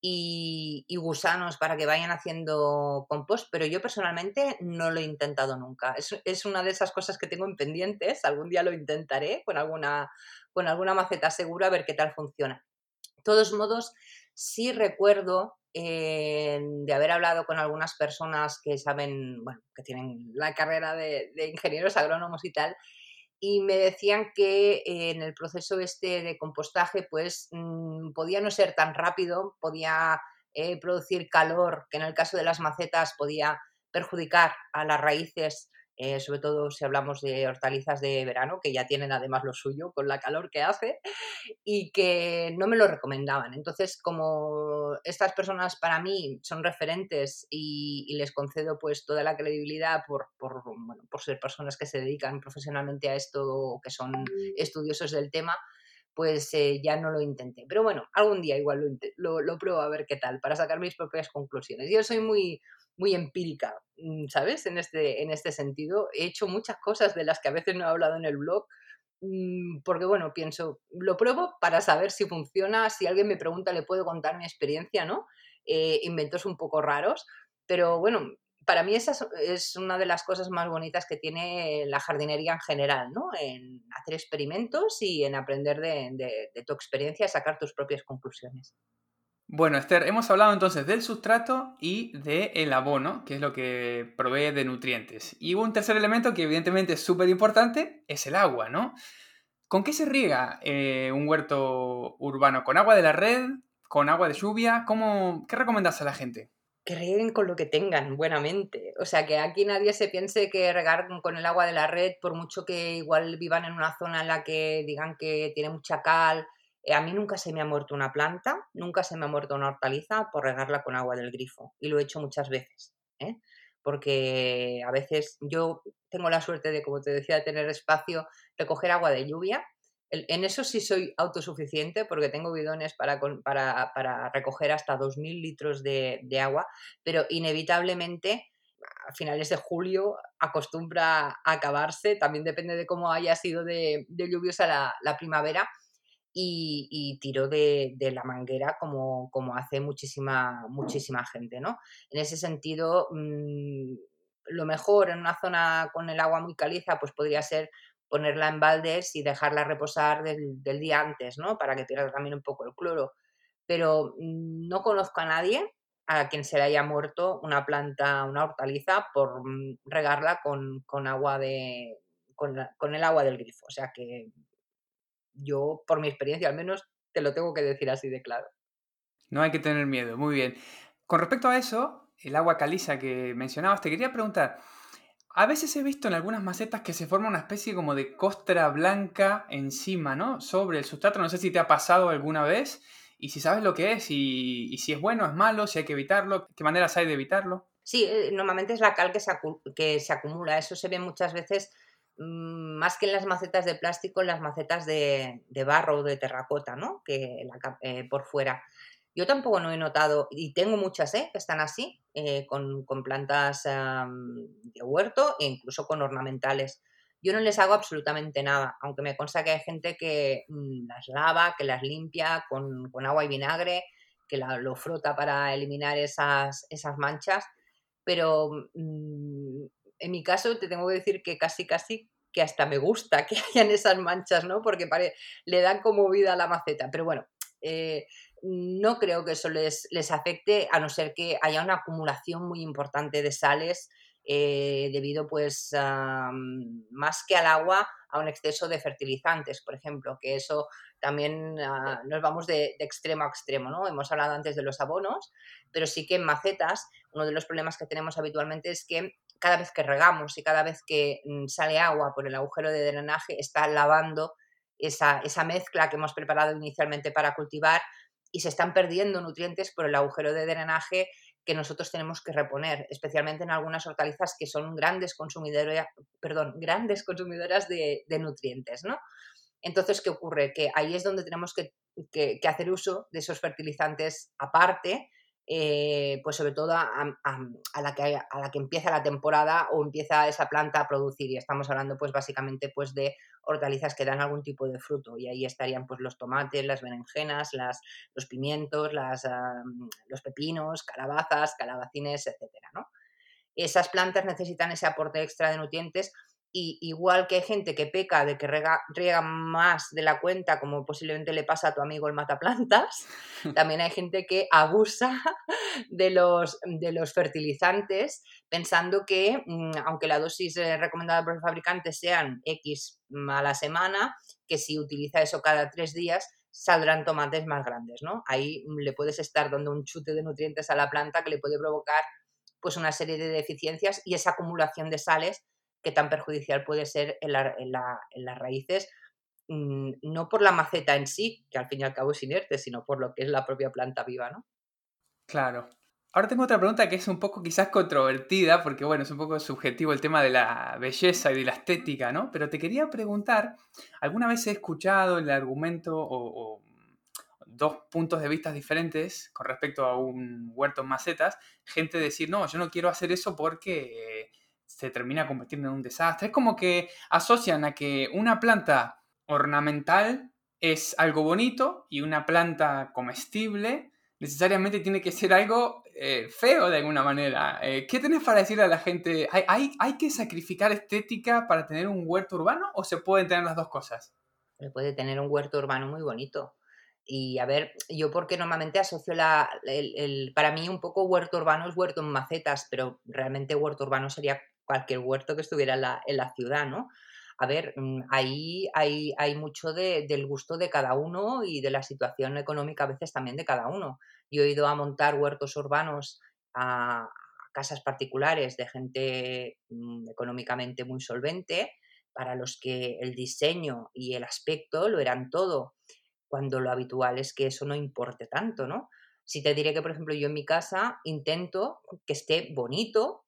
Speaker 2: y, gusanos para que vayan haciendo compost, pero yo personalmente no lo he intentado nunca. Es, es, una de esas cosas que tengo en pendientes. Algún día lo intentaré con alguna, con alguna maceta segura a ver qué tal funciona todos modos, sí recuerdo eh, de haber hablado con algunas personas que saben, bueno, que tienen la carrera de, ingenieros agrónomos y tal, y me decían que en el proceso este de compostaje, pues mm, podía no ser tan rápido, podía eh, producir calor, que en el caso de las macetas podía perjudicar a las raíces eh, sobre todo si hablamos de hortalizas de verano, que ya tienen además lo suyo con la calor que hace, y que no me lo recomendaban. Entonces, como estas personas para mí son referentes y, les concedo pues toda la credibilidad por, por, ser personas que se dedican profesionalmente a esto o que son estudiosos del tema, pues eh, ya no lo intenté. Pero bueno, algún día igual lo, lo, lo, pruebo a ver qué tal, para sacar mis propias conclusiones. Yo soy muy, muy empírica, mm, ¿sabes? En este, en este sentido. He hecho muchas cosas de las que a veces no he hablado en el blog, mm, porque bueno, pienso, lo pruebo para saber si funciona, si alguien me pregunta le puedo contar mi experiencia, ¿no? Eh, inventos un poco raros, pero bueno, para mí esa es una de las cosas más bonitas que tiene la jardinería en general, ¿no? En hacer experimentos y en aprender de, de tu experiencia, sacar tus propias conclusiones.
Speaker 1: Bueno, Esther, hemos hablado entonces del sustrato y del abono, que es lo que provee de nutrientes. Y un tercer elemento que evidentemente es súper importante, es el agua, ¿no? ¿Con qué se riega eh, un huerto urbano? ¿Con agua de la red? ¿Con agua de lluvia? ¿Cómo, ¿Qué recomendas a la gente?
Speaker 2: que rieguen con lo que tengan, buenamente. O sea, que aquí nadie se piense que regar con el agua de la red, por mucho que igual vivan en una zona en la que digan que tiene mucha cal. Eh, a mí nunca se me ha muerto una planta, nunca se me ha muerto una hortaliza por regarla con agua del grifo. Y lo he hecho muchas veces. ¿eh? Porque a veces yo tengo la suerte de, como te decía, de tener espacio, recoger agua de lluvia en eso sí soy autosuficiente porque tengo bidones para, para, recoger hasta 2.000 litros de, agua, pero inevitablemente a finales de julio acostumbra a acabarse, también depende de cómo haya sido de, lluviosa la, primavera y, tiro de, la manguera como, como hace muchísima, muchísima gente. ¿no? En ese sentido, mm, lo mejor en una zona con el agua muy caliza pues podría ser ponerla en baldes y dejarla reposar del, día antes, ¿no? Para que pierda también un poco el cloro. Pero mm, no conozco a nadie a quien se le haya muerto una planta, una hortaliza, por mm, regarla con, agua de. Con, con, el agua del grifo. O sea que yo, por mi experiencia al menos, te lo tengo que decir así de claro.
Speaker 1: No hay que tener miedo, muy bien. Con respecto a eso, el agua caliza que mencionabas, te quería preguntar, a veces he visto en algunas macetas que se forma una especie como de costra blanca encima, ¿no? Sobre el sustrato. No sé si te ha pasado alguna vez y si sabes lo que es y, si es bueno, es malo, si hay que evitarlo, qué maneras hay de evitarlo.
Speaker 2: Sí, eh, normalmente es la cal que se, que se acumula. Eso se ve muchas veces más que en las macetas de plástico, en las macetas de, barro o de terracota, ¿no? Que eh, por fuera. Yo tampoco no he notado, y tengo muchas ¿eh? que están así, eh, con, plantas de huerto e incluso con ornamentales. Yo no les hago absolutamente nada, aunque me consta que hay gente que mm, las lava, que las limpia con, agua y vinagre, que lo frota para eliminar esas, esas manchas, pero mm, en mi caso te tengo que decir que casi casi que hasta me gusta que hayan esas manchas, ¿no? Porque le dan como vida a la maceta. Pero bueno, eh, no creo que eso les, les, afecte, a no ser que haya una acumulación muy importante de sales eh, debido, pues, más que al agua, a un exceso de fertilizantes, por ejemplo, que eso también ah, nos vamos de, extremo a extremo, ¿no? Hemos hablado antes de los abonos, pero sí que en macetas uno de los problemas que tenemos habitualmente es que cada vez que regamos y cada vez que mm, sale agua por el agujero de drenaje está lavando esa, esa mezcla que hemos preparado inicialmente para cultivar y se están perdiendo nutrientes por el agujero de drenaje que nosotros tenemos que reponer, especialmente en algunas hortalizas que son grandes consumidoras, perdón, grandes consumidoras de, nutrientes, ¿no? Entonces, ¿qué ocurre? Que ahí es donde tenemos que, que, hacer uso de esos fertilizantes aparte eh, pues sobre todo a, la que, a la que empieza la temporada o empieza esa planta a producir y estamos hablando pues básicamente pues de hortalizas que dan algún tipo de fruto y ahí estarían pues los tomates, las berenjenas, las, los pimientos, las, los pepinos, calabazas, calabacines, etcétera, ¿no? Esas plantas necesitan ese aporte extra de nutrientes y igual que hay gente que peca de que riega, más de la cuenta, como posiblemente le pasa a tu amigo el mataplantas, también hay gente que abusa de los, de los fertilizantes pensando que, mm, aunque la dosis eh, recomendada por el fabricante sean X a la semana, que si utiliza eso cada tres días, saldrán tomates más grandes, ¿no? Ahí mm, le puedes estar dando un chute de nutrientes a la planta que le puede provocar pues una serie de deficiencias y esa acumulación de sales que tan perjudicial puede ser en, las raíces, mm, no por la maceta en sí, que al fin y al cabo es inerte, sino por lo que es la propia planta viva, ¿no?
Speaker 1: Claro. Ahora tengo otra pregunta que es un poco quizás controvertida, porque bueno, es un poco subjetivo el tema de la belleza y de la estética, ¿no? Pero te quería preguntar, ¿alguna vez he escuchado el argumento o, dos puntos de vista diferentes con respecto a un huerto en macetas? Gente decir, no, yo no quiero hacer eso porque se termina convirtiendo en un desastre. Es como que asocian a que una planta ornamental es algo bonito y una planta comestible necesariamente tiene que ser algo eh, feo de alguna manera. Eh, ¿Qué tenés para decir a la gente? ¿Hay, ¿Hay, hay, que sacrificar estética para tener un huerto urbano o se pueden tener las dos cosas?
Speaker 2: Se puede tener un huerto urbano muy bonito. Y a ver, yo porque normalmente asocio la, el, para mí un poco huerto urbano es huerto en macetas, pero realmente huerto urbano sería cualquier huerto que estuviera en la, ciudad, ¿no? A ver, mm, ahí hay, hay mucho de, del gusto de cada uno y de la situación económica a veces también de cada uno. Yo he ido a montar huertos urbanos a casas particulares de gente mm, económicamente muy solvente, para los que el diseño y el aspecto lo eran todo, cuando lo habitual es que eso no importe tanto, ¿no? Si te diré que, por ejemplo, yo en mi casa intento que esté bonito,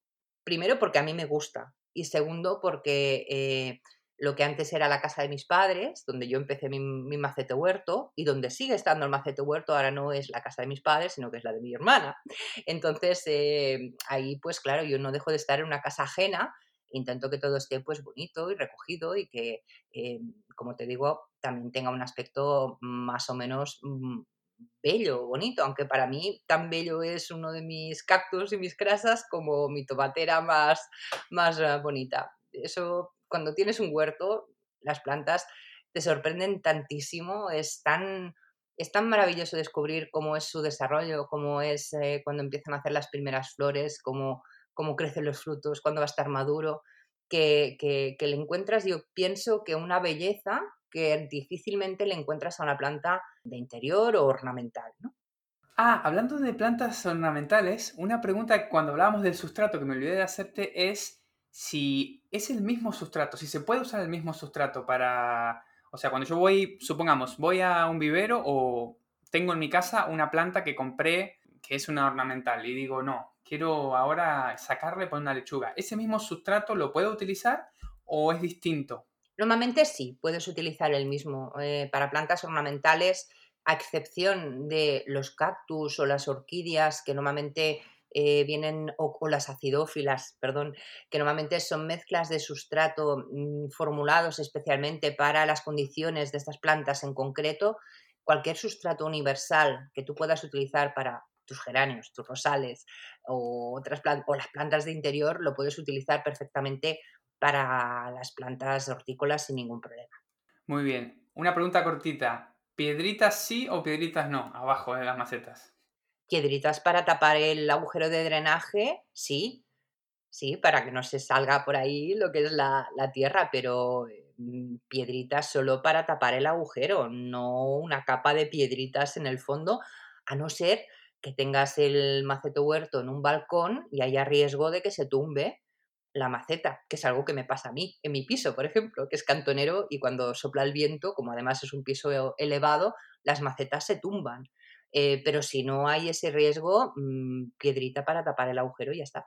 Speaker 2: primero porque a mí me gusta y segundo porque eh, lo que antes era la casa de mis padres, donde yo empecé mi, macete huerto y donde sigue estando el macete huerto, ahora no es la casa de mis padres, sino que es la de mi hermana. Entonces, eh, ahí pues claro, yo no dejo de estar en una casa ajena, intento que todo esté pues bonito y recogido y que, eh, como te digo, también tenga un aspecto más o menos mm, bello, bonito, aunque para mí tan bello es uno de mis cactus y mis crasas como mi tomatera más, más ah, bonita. Eso, cuando tienes un huerto, las plantas te sorprenden tantísimo, es tan, es tan maravilloso descubrir cómo es su desarrollo, cómo es eh, cuando empiezan a hacer las primeras flores, cómo, cómo crecen los frutos, cuándo va a estar maduro, que, que, que le encuentras, yo pienso que una belleza que difícilmente le encuentras a una planta de interior o ornamental, ¿no?
Speaker 1: Ah, hablando de plantas ornamentales, una pregunta cuando hablábamos del sustrato que me olvidé de hacerte es si es el mismo sustrato, si se puede usar el mismo sustrato para... O sea, cuando yo voy, supongamos, voy a un vivero o tengo en mi casa una planta que compré que es una ornamental y digo, no, quiero ahora sacarle por una lechuga. ¿Ese mismo sustrato lo puedo utilizar o es distinto?
Speaker 2: Normalmente sí, puedes utilizar el mismo. Eh, para plantas ornamentales, a excepción de los cactus o las orquídeas, que normalmente eh, vienen, o, las acidófilas, perdón, que normalmente son mezclas de sustrato mm, formulados especialmente para las condiciones de estas plantas en concreto, cualquier sustrato universal que tú puedas utilizar para tus geranios, tus rosales o, otras o las plantas de interior, lo puedes utilizar perfectamente para las plantas hortícolas sin ningún problema.
Speaker 1: Muy bien. Una pregunta cortita. ¿Piedritas sí o piedritas no? Abajo de las macetas.
Speaker 2: Piedritas para tapar el agujero de drenaje, sí. Sí, para que no se salga por ahí lo que es la, tierra, pero mm, piedritas solo para tapar el agujero, no una capa de piedritas en el fondo, a no ser que tengas el maceto huerto en un balcón y haya riesgo de que se tumbe la maceta, que es algo que me pasa a mí, en mi piso, por ejemplo, que es cantonero y cuando sopla el viento, como además es un piso elevado, las macetas se tumban. Eh, pero si no hay ese riesgo, mm, piedrita para tapar el agujero y ya está.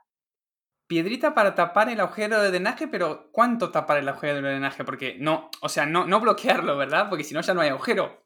Speaker 1: Piedrita para tapar el agujero de drenaje, pero ¿cuánto tapar el agujero de drenaje? Porque no, o sea, no, no bloquearlo, ¿verdad? Porque si no ya no hay agujero.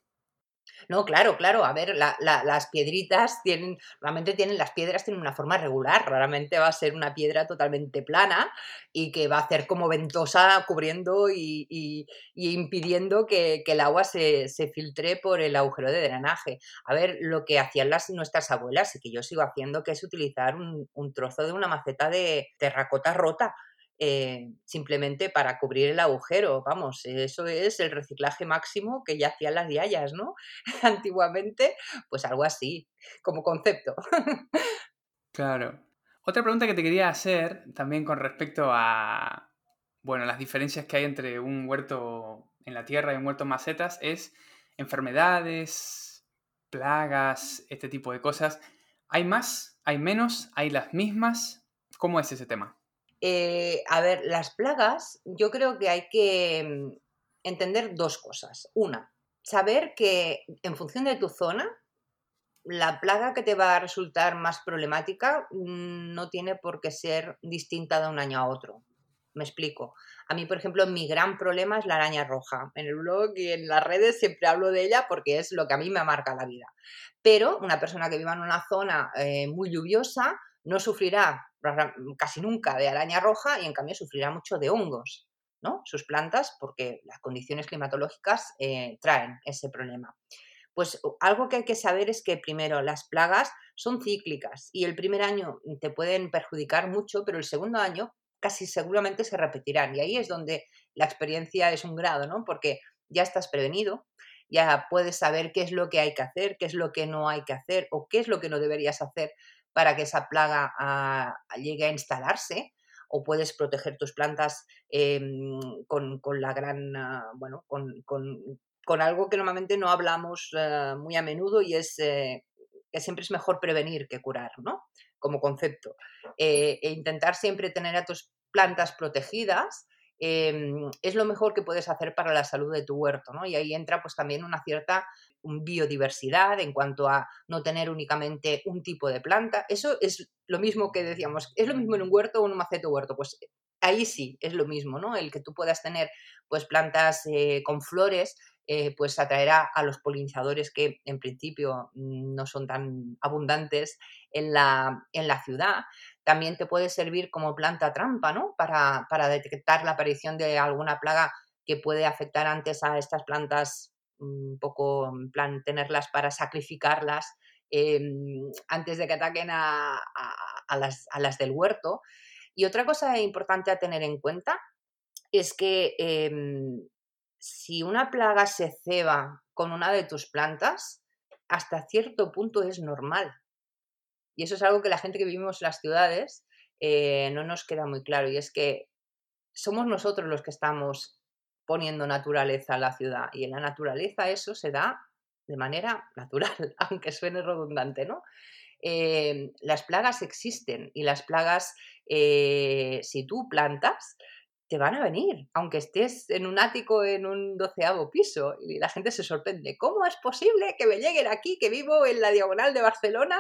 Speaker 2: No, claro, claro. A ver, las piedritas tienen, normalmente tienen, las piedras tienen una forma regular. Raramente va a ser una piedra totalmente plana y que va a hacer como ventosa cubriendo y, impidiendo que, el agua se, filtre por el agujero de drenaje. A ver, lo que hacían las, nuestras abuelas y que yo sigo haciendo, que es utilizar un trozo de una maceta de terracota rota eh, simplemente para cubrir el agujero. Vamos, eso es el reciclaje máximo que ya hacían las yayas, ¿no? Antiguamente, pues algo así, como concepto.
Speaker 1: claro. Otra pregunta que te quería hacer también con respecto a, bueno, las diferencias que hay entre un huerto en la tierra y un huerto en macetas es enfermedades, plagas, este tipo de cosas. ¿Hay más? ¿Hay menos? ¿Hay las mismas? ¿Cómo es ese tema?
Speaker 2: Eh, a ver, las plagas, yo creo que hay que mm, entender dos cosas. Una, saber que en función de tu zona, la plaga que te va a resultar más problemática mm, no tiene por qué ser distinta de un año a otro. Me explico. A mí, por ejemplo, mi gran problema es la araña roja. En el blog y en las redes siempre hablo de ella porque es lo que a mí me marca la vida. Pero una persona que viva en una zona eh, muy lluviosa no sufrirá casi nunca de araña roja y en cambio sufrirá mucho de hongos, ¿no? Sus plantas, porque las condiciones climatológicas eh, traen ese problema. Pues algo que hay que saber es que primero las plagas son cíclicas y el primer año te pueden perjudicar mucho, pero el segundo año casi seguramente se repetirán y ahí es donde la experiencia es un grado, ¿no? Porque ya estás prevenido, ya puedes saber qué es lo que hay que hacer, qué es lo que no hay que hacer o qué es lo que no deberías hacer para que esa plaga ah, llegue a instalarse o puedes proteger tus plantas em, con, la gran, ah, bueno, con, algo que normalmente no hablamos ah, muy a menudo y es eh, que siempre es mejor prevenir que curar, ¿no? como concepto. Eh, e intentar siempre tener a tus plantas protegidas em, es lo mejor que puedes hacer para la salud de tu huerto, ¿no? Y ahí entra pues también una cierta biodiversidad en cuanto a no tener únicamente un tipo de planta. Eso es lo mismo que decíamos, es lo mismo en un huerto o en un maceto huerto, pues ahí sí es lo mismo, ¿no? El que tú puedas tener pues plantas eh, con flores eh, pues atraerá a los polinizadores que en principio mm, no son tan abundantes en la, en la ciudad. También te puede servir como planta trampa, ¿no? Para, detectar la aparición de alguna plaga que puede afectar antes a estas plantas, un poco en plan tenerlas para sacrificarlas em, antes de que ataquen a, las, a, las, del huerto. Y otra cosa importante a tener en cuenta es que em, si una plaga se ceba con una de tus plantas, hasta cierto punto es normal. Y eso es algo que la gente que vivimos en las ciudades eh, no nos queda muy claro. Y es que somos nosotros los que estamos poniendo naturaleza a la ciudad. Y en la naturaleza eso se da de manera natural, aunque suene redundante, ¿no? Eh, las plagas existen y las plagas, eh, si tú plantas, te van a venir, aunque estés en un ático en un doceavo piso. Y la gente se sorprende. ¿Cómo es posible que me lleguen aquí, que vivo en la diagonal de Barcelona,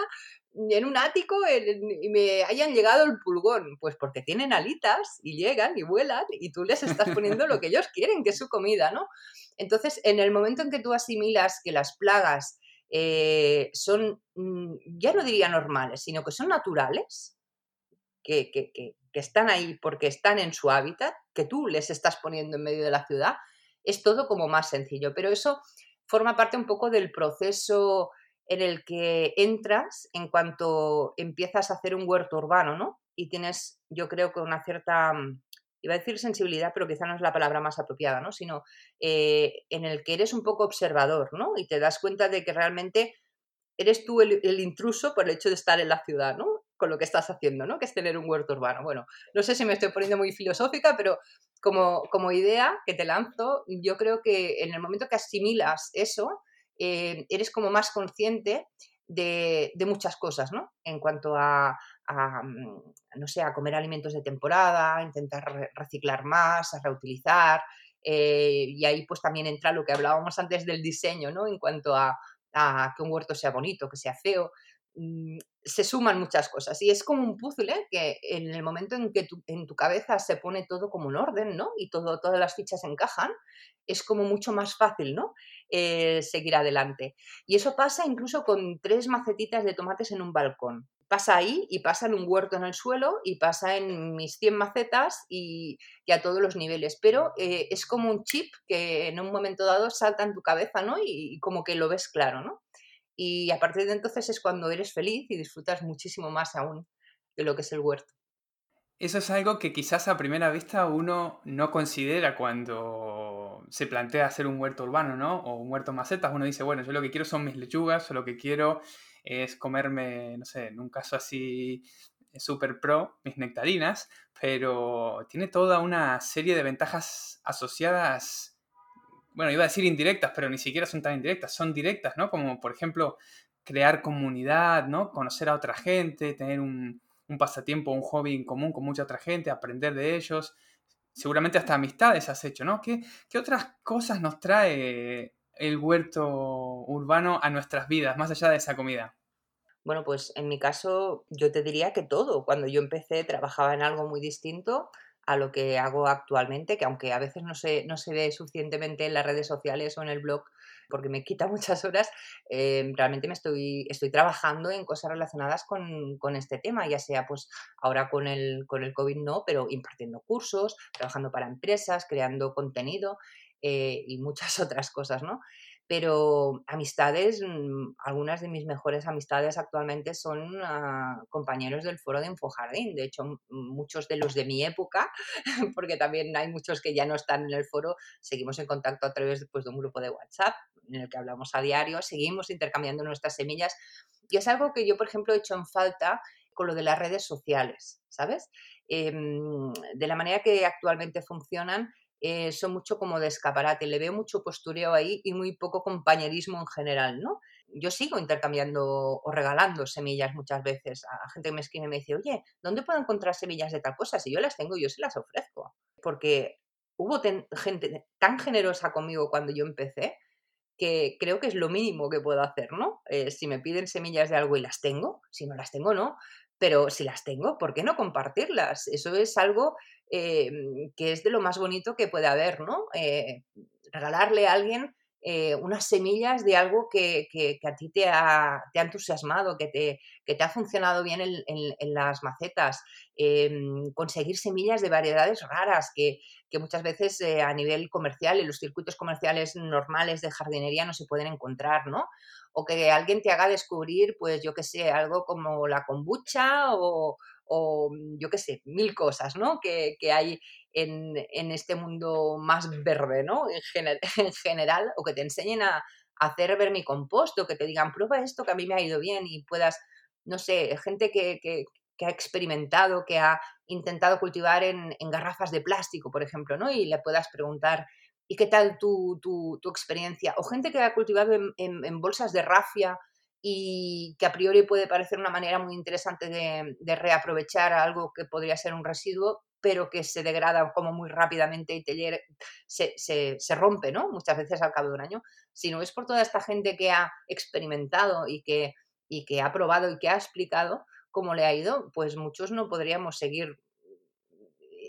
Speaker 2: en un ático, y me hayan llegado el pulgón? Pues porque tienen alitas y llegan y vuelan y tú les estás poniendo lo que ellos quieren, que es su comida, ¿no? Entonces, en el momento en que tú asimilas que las plagas eh, son, mm, ya no diría normales, sino que son naturales, que, están ahí porque están en su hábitat, que tú les estás poniendo en medio de la ciudad, es todo como más sencillo. Pero eso forma parte un poco del proceso en el que entras en cuanto empiezas a hacer un huerto urbano, ¿no? Y tienes, yo creo que una cierta, mm, iba a decir sensibilidad, pero quizá no es la palabra más apropiada, ¿no? Sino eh, en el que eres un poco observador, ¿no? Y te das cuenta de que realmente eres tú el, el, intruso por el hecho de estar en la ciudad, ¿no? Con lo que estás haciendo, ¿no? Que es tener un huerto urbano. Bueno, no sé si me estoy poniendo muy filosófica, pero como, como idea que te lanzo, yo creo que en el momento que asimilas eso, eh, eres como más consciente de, muchas cosas, ¿no? En cuanto a, mm, no sé, a comer alimentos de temporada, a intentar reciclar más, a reutilizar. Eh, y ahí pues también entra lo que hablábamos antes del diseño, ¿no? En cuanto a, a que un huerto sea bonito, que sea feo. Mm, se suman muchas cosas y es como un puzzle que en el momento en que en tu cabeza se pone todo como un orden, ¿no? Y todo, todas las fichas encajan, es como mucho más fácil, ¿no? Eh, seguir adelante. Y eso pasa incluso con tres macetitas de tomates en un balcón. Pasa ahí y pasa en un huerto en el suelo y pasa en mis 100 macetas y, a todos los niveles. Pero eh, es como un chip que en un momento dado salta en tu cabeza, ¿no? y como que lo ves claro, ¿no? Y a partir de entonces es cuando eres feliz y disfrutas muchísimo más aún de lo que es el huerto.
Speaker 1: Eso es algo que quizás a primera vista uno no considera cuando se plantea hacer un huerto urbano, ¿no? O un huerto macetas. Uno dice, bueno, yo lo que quiero son mis lechugas, o lo que quiero es comerme, no sé, en un caso así super pro, mis nectarinas, pero tiene toda una serie de ventajas asociadas bueno, iba a decir indirectas, pero ni siquiera son tan indirectas, son directas, ¿no? Como por ejemplo crear comunidad, ¿no? Conocer a otra gente, tener un, pasatiempo, un hobby en común con mucha otra gente, aprender de ellos. Seguramente hasta amistades has hecho, ¿no? ¿Qué, qué otras cosas nos trae el huerto urbano a nuestras vidas, más allá de esa comida?
Speaker 2: Bueno, pues en mi caso yo te diría que todo. Cuando yo empecé trabajaba en algo muy distinto a lo que hago actualmente, que aunque a veces no se, no se ve suficientemente en las redes sociales o en el blog, porque me quita muchas horas, eh, realmente me estoy, estoy trabajando en cosas relacionadas con, con, este tema, ya sea pues ahora con el, con el COVID no, pero impartiendo cursos, trabajando para empresas, creando contenido eh, y muchas otras cosas, ¿no? Pero amistades, mm, algunas de mis mejores amistades actualmente son ah, compañeros del foro de Infojardín. De hecho, muchos de los de mi época, porque también hay muchos que ya no están en el foro, seguimos en contacto a través pues, de un grupo de WhatsApp en el que hablamos a diario, seguimos intercambiando nuestras semillas. Y es algo que yo, por ejemplo, he hecho en falta con lo de las redes sociales, ¿sabes? Em, de la manera que actualmente funcionan, eh, son mucho como de escaparate, le veo mucho postureo ahí y muy poco compañerismo en general, ¿no? yo sigo intercambiando o regalando semillas muchas veces a gente que me escribe y me dice, oye, ¿dónde puedo encontrar semillas de tal cosa? Si yo las tengo, yo se las ofrezco. Porque hubo gente tan generosa conmigo cuando yo empecé que creo que es lo mínimo que puedo hacer, ¿no? Eh, si me piden semillas de algo y las tengo, si no las tengo, no. Pero si las tengo, ¿por qué no compartirlas? Eso es algo eh, que es de lo más bonito que puede haber, ¿no? Eh, regalarle a alguien eh, unas semillas de algo que, a ti te ha, entusiasmado, que te, te, ha funcionado bien en, las macetas, em, conseguir semillas de variedades raras que, muchas veces eh, a nivel comercial, en los circuitos comerciales normales de jardinería no se pueden encontrar, ¿no? O que alguien te haga descubrir, pues yo qué sé, algo como la kombucha o, o yo qué sé, mil cosas, ¿no? Que, que hay en, este mundo más verde, ¿no? En, general, o que te enseñen a, hacer vermicomposto, o que te digan, prueba esto que a mí me ha ido bien y puedas, no sé, gente que, ha experimentado, que ha intentado cultivar en, garrafas de plástico, por ejemplo, ¿no? Y le puedas preguntar, ¿y qué tal tu, experiencia? O gente que ha cultivado en, bolsas de rafia y que a priori puede parecer una manera muy interesante de, reaprovechar algo que podría ser un residuo, pero que se degrada como muy rápidamente y te, se, se, rompe, ¿no? Muchas veces al cabo de un año. Si no es por toda esta gente que ha experimentado y que, y que ha probado y que ha explicado cómo le ha ido, pues muchos no podríamos seguir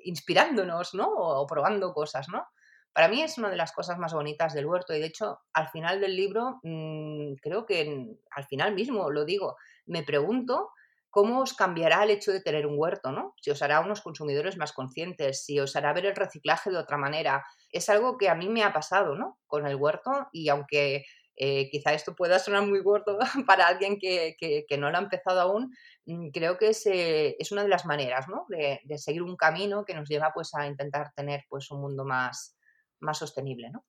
Speaker 2: inspirándonos, ¿no? O, probando cosas, ¿no? Para mí es una de las cosas más bonitas del huerto y de hecho al final del libro, mm, creo que al final mismo lo digo, me pregunto ¿Cómo os cambiará el hecho de tener un huerto? ¿no? Si os hará unos consumidores más conscientes, si os hará ver el reciclaje de otra manera. Es algo que a mí me ha pasado ¿no? con el huerto y aunque eh, quizá esto pueda sonar muy gordo para alguien que, no lo ha empezado aún, mm, creo que es, eh, es una de las maneras ¿no? de, seguir un camino que nos lleva pues, a intentar tener pues, un mundo más, más sostenible. ¿no?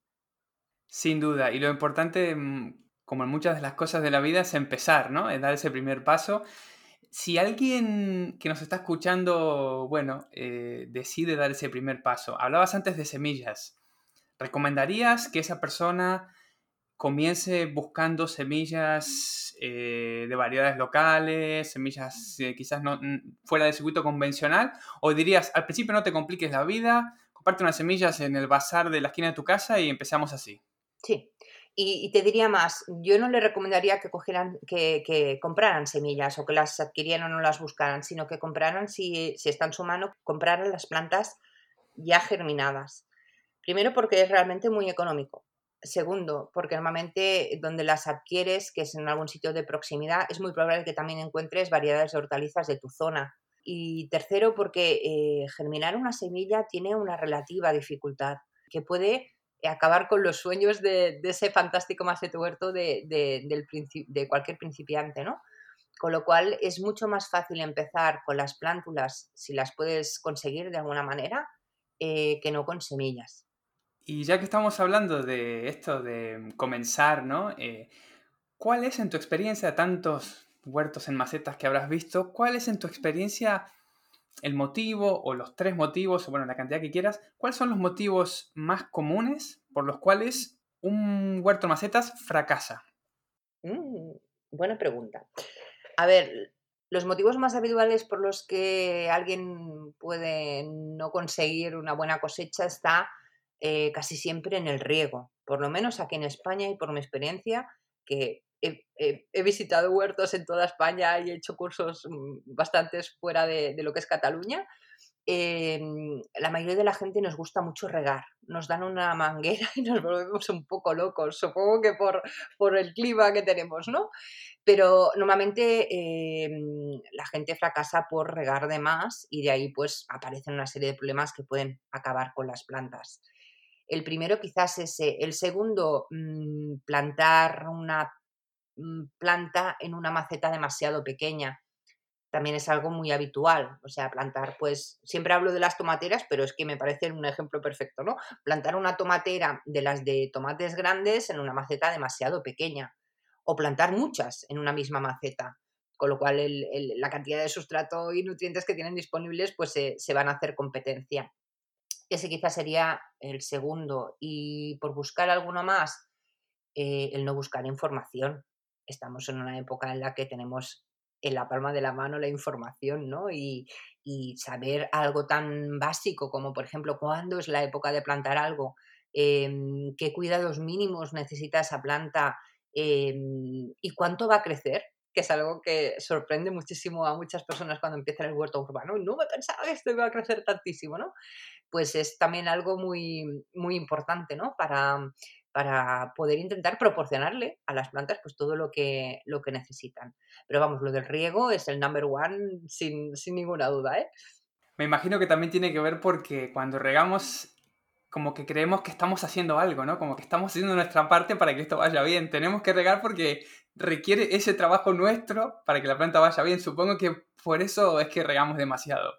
Speaker 1: Sin duda, y lo importante, mm, como en muchas de las cosas de la vida, es empezar, ¿no? es dar ese primer paso si alguien que nos está escuchando, bueno, eh, decide dar ese primer paso, hablabas antes de semillas, ¿recomendarías que esa persona comience buscando semillas eh, de variedades locales, semillas eh, quizás no, fuera del circuito convencional? ¿O dirías, al principio no te compliques la vida, comparte unas semillas en el bazar de la esquina de tu casa y empezamos así?
Speaker 2: Sí, y, te diría más, yo no le recomendaría que cogieran, que, compraran semillas o que las adquirieran o no las buscaran, sino que compraran, si, si está en su mano, compraran las plantas ya germinadas. Primero porque es realmente muy económico. Segundo, porque normalmente donde las adquieres, que es en algún sitio de proximidad, es muy probable que también encuentres variedades de hortalizas de tu zona. Y tercero, porque eh, germinar una semilla tiene una relativa dificultad que puede acabar con los sueños de, ese fantástico macete huerto de, de, cualquier principiante, ¿no? Con lo cual es mucho más fácil empezar con las plántulas, si las puedes conseguir de alguna manera, eh, que no con semillas.
Speaker 1: Y ya que estamos hablando de esto de comenzar, ¿no? Eh, ¿Cuál es en tu experiencia tantos huertos en macetas que habrás visto? ¿Cuál es en tu experiencia el motivo o los tres motivos, o bueno, la cantidad que quieras, ¿cuáles son los motivos más comunes por los cuales un huerto de macetas fracasa?
Speaker 2: Mm, buena pregunta. A ver, los motivos más habituales por los que alguien puede no conseguir una buena cosecha está eh, casi siempre en el riego. Por lo menos aquí en España y por mi experiencia, que he, visitado huertos en toda España y he hecho cursos mm, bastantes fuera de, lo que es Cataluña. Em, la mayoría de la gente nos gusta mucho regar. Nos dan una manguera y nos volvemos un poco locos, supongo que por, por el clima que tenemos, ¿no? Pero normalmente em, la gente fracasa por regar de más y de ahí pues aparecen una serie de problemas que pueden acabar con las plantas. El primero quizás es el segundo, mm, plantar una Mm, planta en una maceta demasiado pequeña. También es algo muy habitual, o sea, plantar, pues, siempre hablo de las tomateras, pero es que me parece un ejemplo perfecto, ¿no? Plantar una tomatera de las de tomates grandes en una maceta demasiado pequeña, o plantar muchas en una misma maceta, con lo cual la cantidad de sustrato y nutrientes que tienen disponibles, pues se, van a hacer competencia. Ese quizás sería el segundo. Y por buscar alguno más, eh, el no buscar información estamos en una época en la que tenemos en la palma de la mano la información, ¿no? Y, saber algo tan básico como, por ejemplo, cuándo es la época de plantar algo, em, qué cuidados mínimos necesita esa planta em, y cuánto va a crecer, que es algo que sorprende muchísimo a muchas personas cuando empiezan el huerto urbano. No me pensaba que esto iba a crecer tantísimo, ¿no? Pues es también algo muy, muy importante, ¿no? Para, para poder intentar proporcionarle a las plantas pues todo lo que, lo que necesitan. Pero vamos, lo del riego es el number one sin, ninguna duda, ¿eh?
Speaker 1: Me imagino que también tiene que ver porque cuando regamos como que creemos que estamos haciendo algo, ¿no? Como que estamos haciendo nuestra parte para que esto vaya bien. Tenemos que regar porque requiere ese trabajo nuestro para que la planta vaya bien. Supongo que por eso es que regamos demasiado.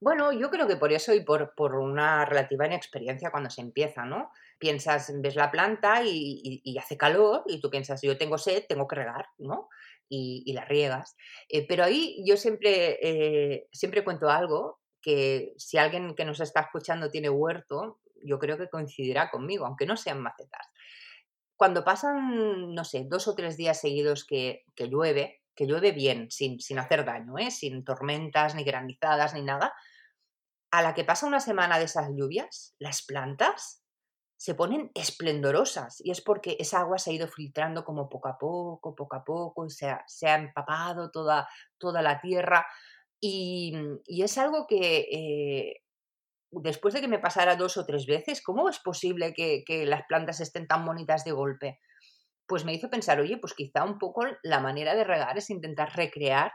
Speaker 2: Bueno, yo creo que por eso y por, por una relativa inexperiencia cuando se empieza, ¿no? piensas, ves la planta y, hace calor y tú piensas, yo tengo sed, tengo que regar, ¿no? Y, la riegas. Eh, pero ahí yo siempre, eh, siempre cuento algo que si alguien que nos está escuchando tiene huerto, yo creo que coincidirá conmigo, aunque no sean macetas. Cuando pasan, no sé, dos o tres días seguidos que, llueve, que llueve bien, sin, sin hacer daño, ¿eh? sin tormentas, ni granizadas, ni nada, a la que pasa una semana de esas lluvias, las plantas se ponen esplendorosas y es porque esa agua se ha ido filtrando como poco a poco, poco a poco, y se ha, se ha empapado toda, toda la tierra y, es algo que eh, después de que me pasara dos o tres veces, ¿cómo es posible que, que las plantas estén tan bonitas de golpe? Pues me hizo pensar, oye, pues quizá un poco la manera de regar es intentar recrear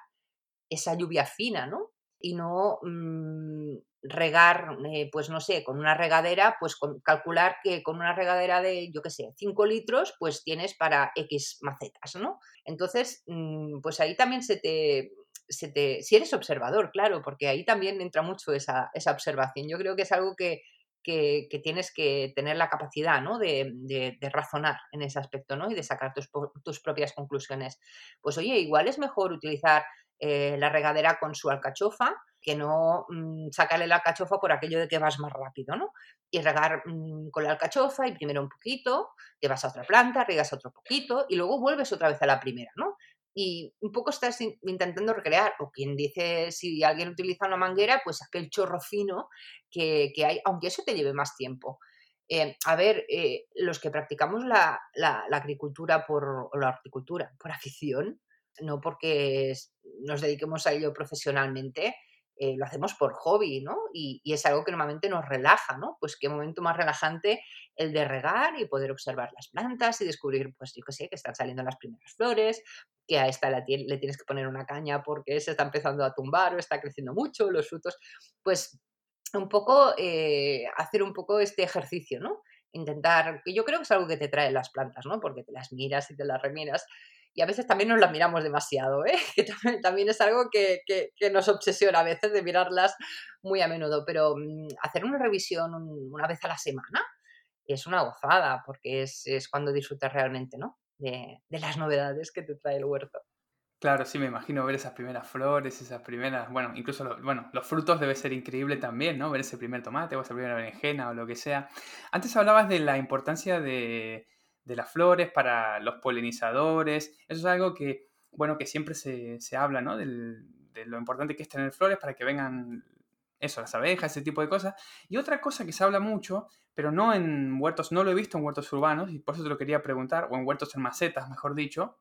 Speaker 2: esa lluvia fina, ¿no? Y no mm, regar, eh, pues no sé, con una regadera, pues calcular que con una regadera de, yo qué sé, 5 litros, pues tienes para X macetas, ¿no? Entonces, mm, pues ahí también se te, se te, si eres observador, claro, porque ahí también entra mucho esa, esa observación. Yo creo que es algo que, que, tienes que tener la capacidad ¿no? de, razonar en ese aspecto ¿no? y de sacar tus, propias conclusiones. Pues oye, igual es mejor utilizar eh, la regadera con su alcachofa que no mm, sacarle la alcachofa por aquello de que vas más rápido, ¿no? Y regar mm, con la alcachofa y primero un poquito, te vas a otra planta, riegas otro poquito y luego vuelves otra vez a la primera, ¿no? Y un poco estás intentando recrear, o quien dice, si alguien utiliza una manguera, pues aquel chorro fino que, hay, aunque eso te lleve más tiempo. Eh, a ver, eh, los que practicamos la, la, agricultura por, o la horticultura por afición, no porque nos dediquemos a ello profesionalmente, eh, lo hacemos por hobby, ¿no? Y, es algo que normalmente nos relaja, ¿no? Pues qué momento más relajante el de regar y poder observar las plantas y descubrir, pues yo qué sé, que están saliendo las primeras flores, que a esta le tienes que poner una caña porque se está empezando a tumbar o está creciendo mucho, los frutos, pues un poco eh, hacer un poco este ejercicio, ¿no? Intentar, que yo creo que es algo que te traen las plantas, ¿no? Porque te las miras y te las remiras y a veces también nos las miramos demasiado, ¿eh? que también, es algo que, nos obsesiona a veces de mirarlas muy a menudo, pero mm, hacer una revisión una vez a la semana es una gozada, porque es, cuando disfrutas realmente ¿no? de, las novedades que te trae el huerto.
Speaker 1: Claro, sí, me imagino ver esas primeras flores, esas primeras, bueno, incluso bueno, los frutos debe ser increíble también, ¿no? Ver ese primer tomate o esa primera berenjena o lo que sea. Antes hablabas de la importancia de, de las flores, para los polinizadores. Eso es algo que, bueno, que siempre se, habla, ¿no? de lo importante que es tener flores para que vengan, eso, las abejas, ese tipo de cosas. Y otra cosa que se habla mucho, pero no en huertos, no lo he visto en huertos urbanos, y por eso te lo quería preguntar, o en huertos en macetas, mejor dicho,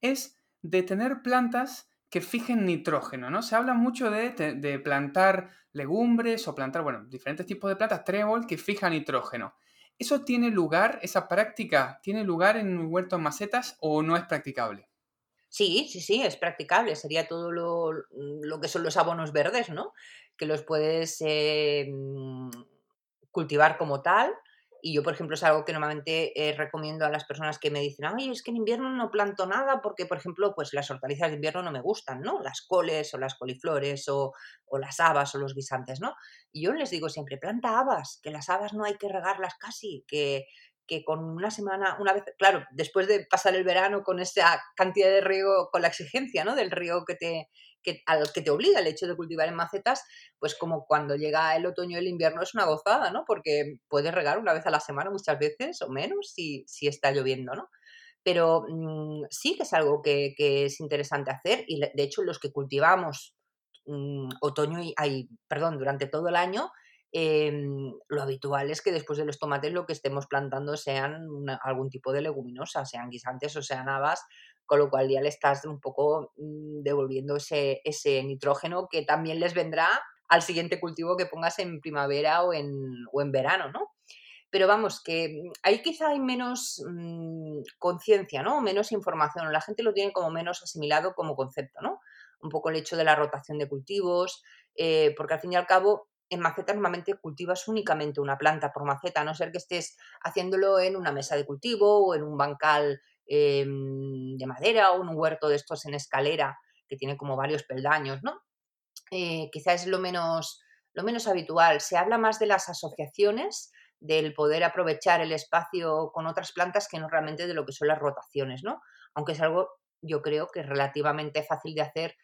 Speaker 1: es de tener plantas que fijen nitrógeno, ¿no? Se habla mucho de, de plantar legumbres o plantar, bueno, diferentes tipos de plantas, trébol, que fijan nitrógeno. ¿Eso tiene lugar, esa práctica, tiene lugar en un huerto macetas o no es practicable?
Speaker 2: Sí, sí, sí, es practicable. Sería todo lo, que son los abonos verdes, ¿no? Que los puedes eh, mm, cultivar como tal y yo, por ejemplo, es algo que normalmente eh, recomiendo a las personas que me dicen, ay, es que en invierno no planto nada porque, por ejemplo, pues las hortalizas de invierno no me gustan, ¿no? Las coles o las coliflores o, o las habas o los guisantes, ¿no? Y yo les digo siempre, planta habas, que las habas no hay que regarlas casi, que, que con una semana, una vez, claro, después de pasar el verano con esa cantidad de riego, con la exigencia, ¿no? Del riego que te, que, al que te obliga el hecho de cultivar en macetas, pues como cuando llega el otoño y el invierno es una gozada, ¿no? Porque puedes regar una vez a la semana muchas veces o menos si, si está lloviendo, ¿no? pero mm, sí que es algo que, es interesante hacer y de hecho los que cultivamos mm, otoño y, ay, perdón, durante todo el año, em, lo habitual es que después de los tomates lo que estemos plantando sean algún tipo de leguminosa, sean guisantes o sean habas, con lo cual ya le estás un poco mm, devolviendo ese, ese nitrógeno que también les vendrá al siguiente cultivo que pongas en primavera o en, o en verano, ¿no? Pero vamos, que ahí quizá hay menos mm, conciencia, ¿no? Menos información. La gente lo tiene como menos asimilado como concepto, ¿no? Un poco el hecho de la rotación de cultivos, eh, porque al fin y al cabo en maceta normalmente cultivas únicamente una planta por maceta, a no ser que estés haciéndolo en una mesa de cultivo o en un bancal em, de madera o un huerto de estos en escalera que tiene como varios peldaños, ¿no? Eh, quizás es lo menos, lo menos habitual. Se habla más de las asociaciones del poder aprovechar el espacio con otras plantas que no realmente de lo que son las rotaciones, ¿no? Aunque es algo, yo creo que es relativamente fácil de hacer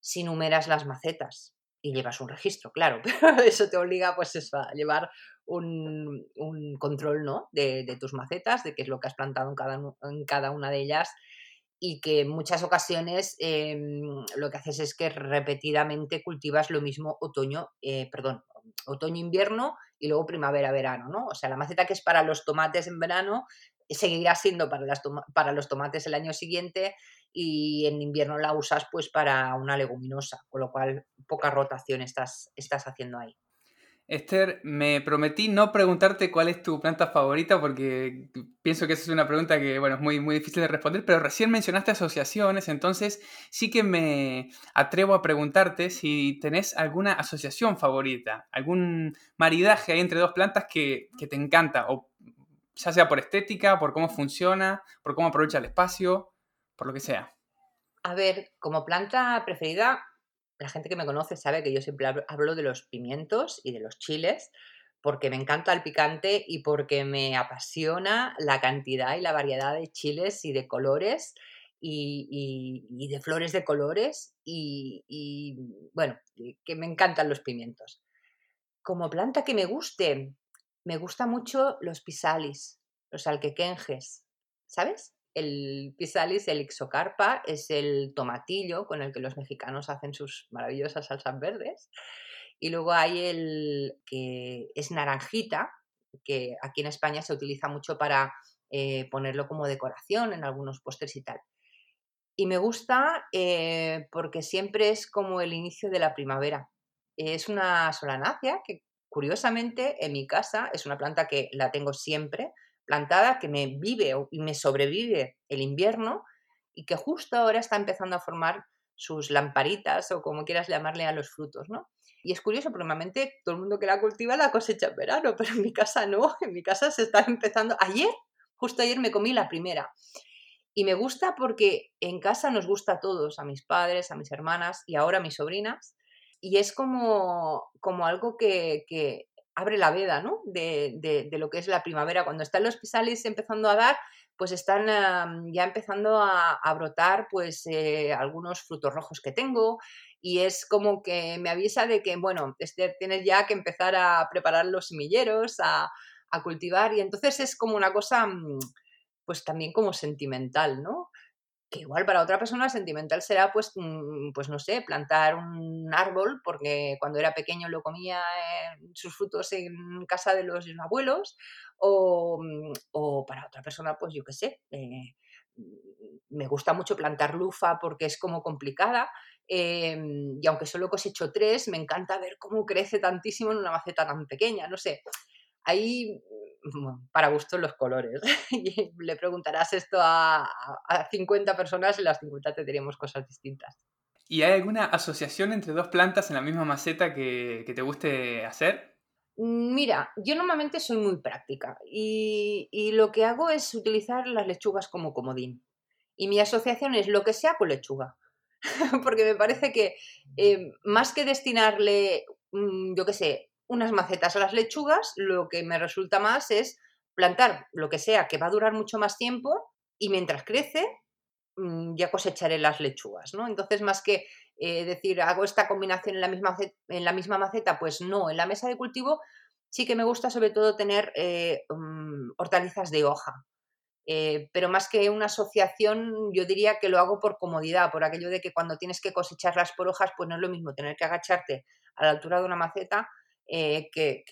Speaker 2: si numeras las macetas y llevas un registro, claro, pero eso te obliga pues a llevar un, control, ¿no? De, tus macetas, de qué es lo que has plantado en cada, en cada una de ellas y que en muchas ocasiones em, lo que haces es que repetidamente cultivas lo mismo otoño, eh, perdón, otoño-invierno y luego primavera-verano, ¿no? O sea, la maceta que es para los tomates en verano seguirá siendo para, las para los tomates el año siguiente y en invierno la usas pues para una leguminosa, con lo cual poca rotación estás, estás haciendo ahí.
Speaker 1: Esther, me prometí no preguntarte cuál es tu planta favorita porque pienso que esa es una pregunta que, bueno, es muy, muy difícil de responder, pero recién mencionaste asociaciones, entonces sí que me atrevo a preguntarte si tenés alguna asociación favorita, algún maridaje entre dos plantas que, que te encanta, o ya sea por estética, por cómo funciona, por cómo aprovecha el espacio, por lo que sea.
Speaker 2: A ver, como planta preferida, la gente que me conoce sabe que yo siempre hablo de los pimientos y de los chiles porque me encanta el picante y porque me apasiona la cantidad y la variedad de chiles y de colores y, de flores de colores y, bueno, que me encantan los pimientos. Como planta que me guste, me gusta mucho los pisalis, los alquequenjes, ¿sabes? El pisalis, el ixocarpa, es el tomatillo con el que los mexicanos hacen sus maravillosas salsas verdes. Y luego hay el que es naranjita, que aquí en España se utiliza mucho para eh, ponerlo como decoración en algunos postres y tal. Y me gusta eh, porque siempre es como el inicio de la primavera. Es una solanácea que curiosamente en mi casa es una planta que la tengo siempre, plantada que me vive y me sobrevive el invierno y que justo ahora está empezando a formar sus lamparitas o como quieras llamarle a los frutos, ¿no? Y es curioso, porque normalmente todo el mundo que la cultiva la cosecha en verano, pero en mi casa no, en mi casa se está empezando. Ayer, justo ayer me comí la primera. Y me gusta porque en casa nos gusta a todos, a mis padres, a mis hermanas y ahora a mis sobrinas. Y es como, como algo que, que abre la veda, ¿no? De, de, lo que es la primavera. Cuando están los pisales empezando a dar, pues están ya empezando a, brotar pues eh, algunos frutos rojos que tengo y es como que me avisa de que, bueno, este, tienes ya que empezar a preparar los semilleros, a, a cultivar y entonces es como una cosa mm, pues también como sentimental, ¿no? Que igual para otra persona sentimental será, pues, mm, pues no sé, plantar un árbol, porque cuando era pequeño lo comía sus frutos en casa de los abuelos, o, mm, o para otra persona, pues yo qué sé, eh, me gusta mucho plantar lufa porque es como complicada, em, y aunque solo cosecho tres, me encanta ver cómo crece tantísimo en una maceta tan pequeña, no sé. Ahí para gusto los colores. y le preguntarás esto a, 50 personas y las 50 te diremos cosas distintas.
Speaker 1: ¿Y hay alguna asociación entre dos plantas en la misma maceta que, te guste hacer?
Speaker 2: Mm, mira, yo normalmente soy muy práctica y, lo que hago es utilizar las lechugas como comodín. Y mi asociación es lo que sea con lechuga. Porque me parece que eh, más que destinarle, mm, yo qué sé, unas macetas a las lechugas, lo que me resulta más es plantar lo que sea que va a durar mucho más tiempo y mientras crece mm, ya cosecharé las lechugas, ¿no? Entonces, más que eh, decir, hago esta combinación en la, misma, en la misma maceta, pues no, en la mesa de cultivo sí que me gusta sobre todo tener eh, mm, hortalizas de hoja. Eh, pero más que una asociación, yo diría que lo hago por comodidad, por aquello de que cuando tienes que cosecharlas por hojas, pues no es lo mismo tener que agacharte a la altura de una maceta eh, que,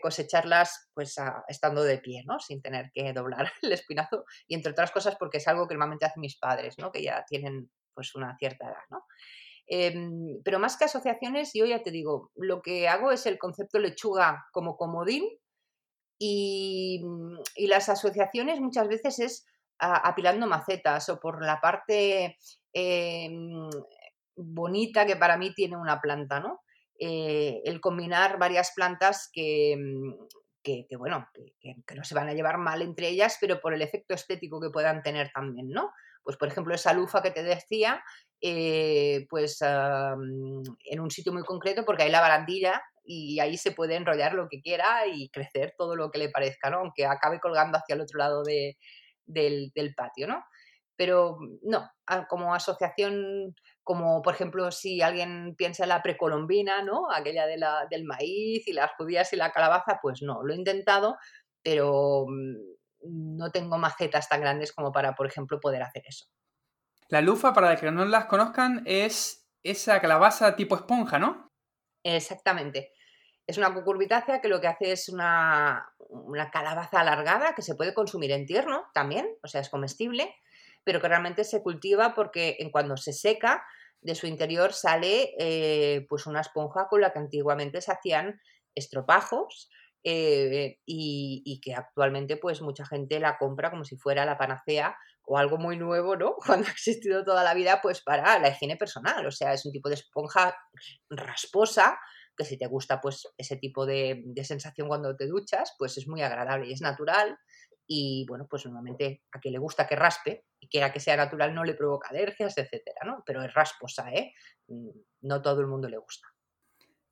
Speaker 2: cosecharlas pues estando de pie, ¿no? Sin tener que doblar el espinazo. Y entre otras cosas porque es algo que normalmente hacen mis padres, ¿no? Que ya tienen pues una cierta edad, ¿no? Em, pero más que asociaciones, yo ya te digo, lo que hago es el concepto lechuga como comodín y, las asociaciones muchas veces es apilando macetas o por la parte em, bonita que para mí tiene una planta, ¿no? Eh, el combinar varias plantas que, que, bueno, que, no se van a llevar mal entre ellas, pero por el efecto estético que puedan tener también, ¿no? Pues por ejemplo esa lufa que te decía, eh, pues en un sitio muy concreto porque hay la barandilla y ahí se puede enrollar lo que quiera y crecer todo lo que le parezca, ¿no? Aunque acabe colgando hacia el otro lado de, del, del, patio, ¿no? Pero no, como asociación, como por ejemplo si alguien piensa en la precolombina, ¿no? Aquella de la, del maíz y las judías y la calabaza, pues no, lo he intentado, pero mm, no tengo macetas tan grandes como para, por ejemplo, poder hacer eso.
Speaker 1: La lufa, para los que no las conozcan, es esa calabaza tipo esponja, ¿no?
Speaker 2: Exactamente. Es una cucurbitácea que lo que hace es una, calabaza alargada que se puede consumir en tierno también, o sea, es comestible, pero que realmente se cultiva porque en cuando se seca, de su interior sale eh, pues una esponja con la que antiguamente se hacían estropajos eh, y, que actualmente pues mucha gente la compra como si fuera la panacea o algo muy nuevo, ¿no? Cuando ha existido toda la vida, pues para la higiene personal. O sea, es un tipo de esponja rasposa que si te gusta pues ese tipo de, sensación cuando te duchas, pues es muy agradable y es natural. Y bueno, pues normalmente a quien le gusta que raspe y quiera que sea natural no le provoca alergias, etcétera, ¿no? Pero es rasposa, ¿eh? Mm, no todo el mundo le gusta.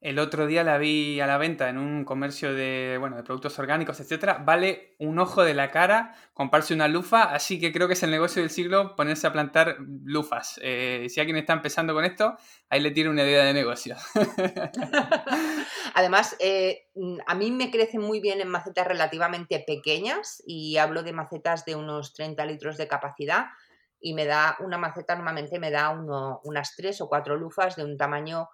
Speaker 1: El otro día la vi a la venta en un comercio de, bueno, de productos orgánicos, etcétera. Vale un ojo de la cara comprarse una lufa, así que creo que es el negocio del siglo ponerse a plantar lufas. Eh, si alguien está empezando con esto, ahí le tiene una idea de negocio.
Speaker 2: Además, eh, a mí me crecen muy bien en macetas relativamente pequeñas y hablo de macetas de unos 30 litros de capacidad y me da una maceta normalmente me da unas tres o cuatro lufas de un tamaño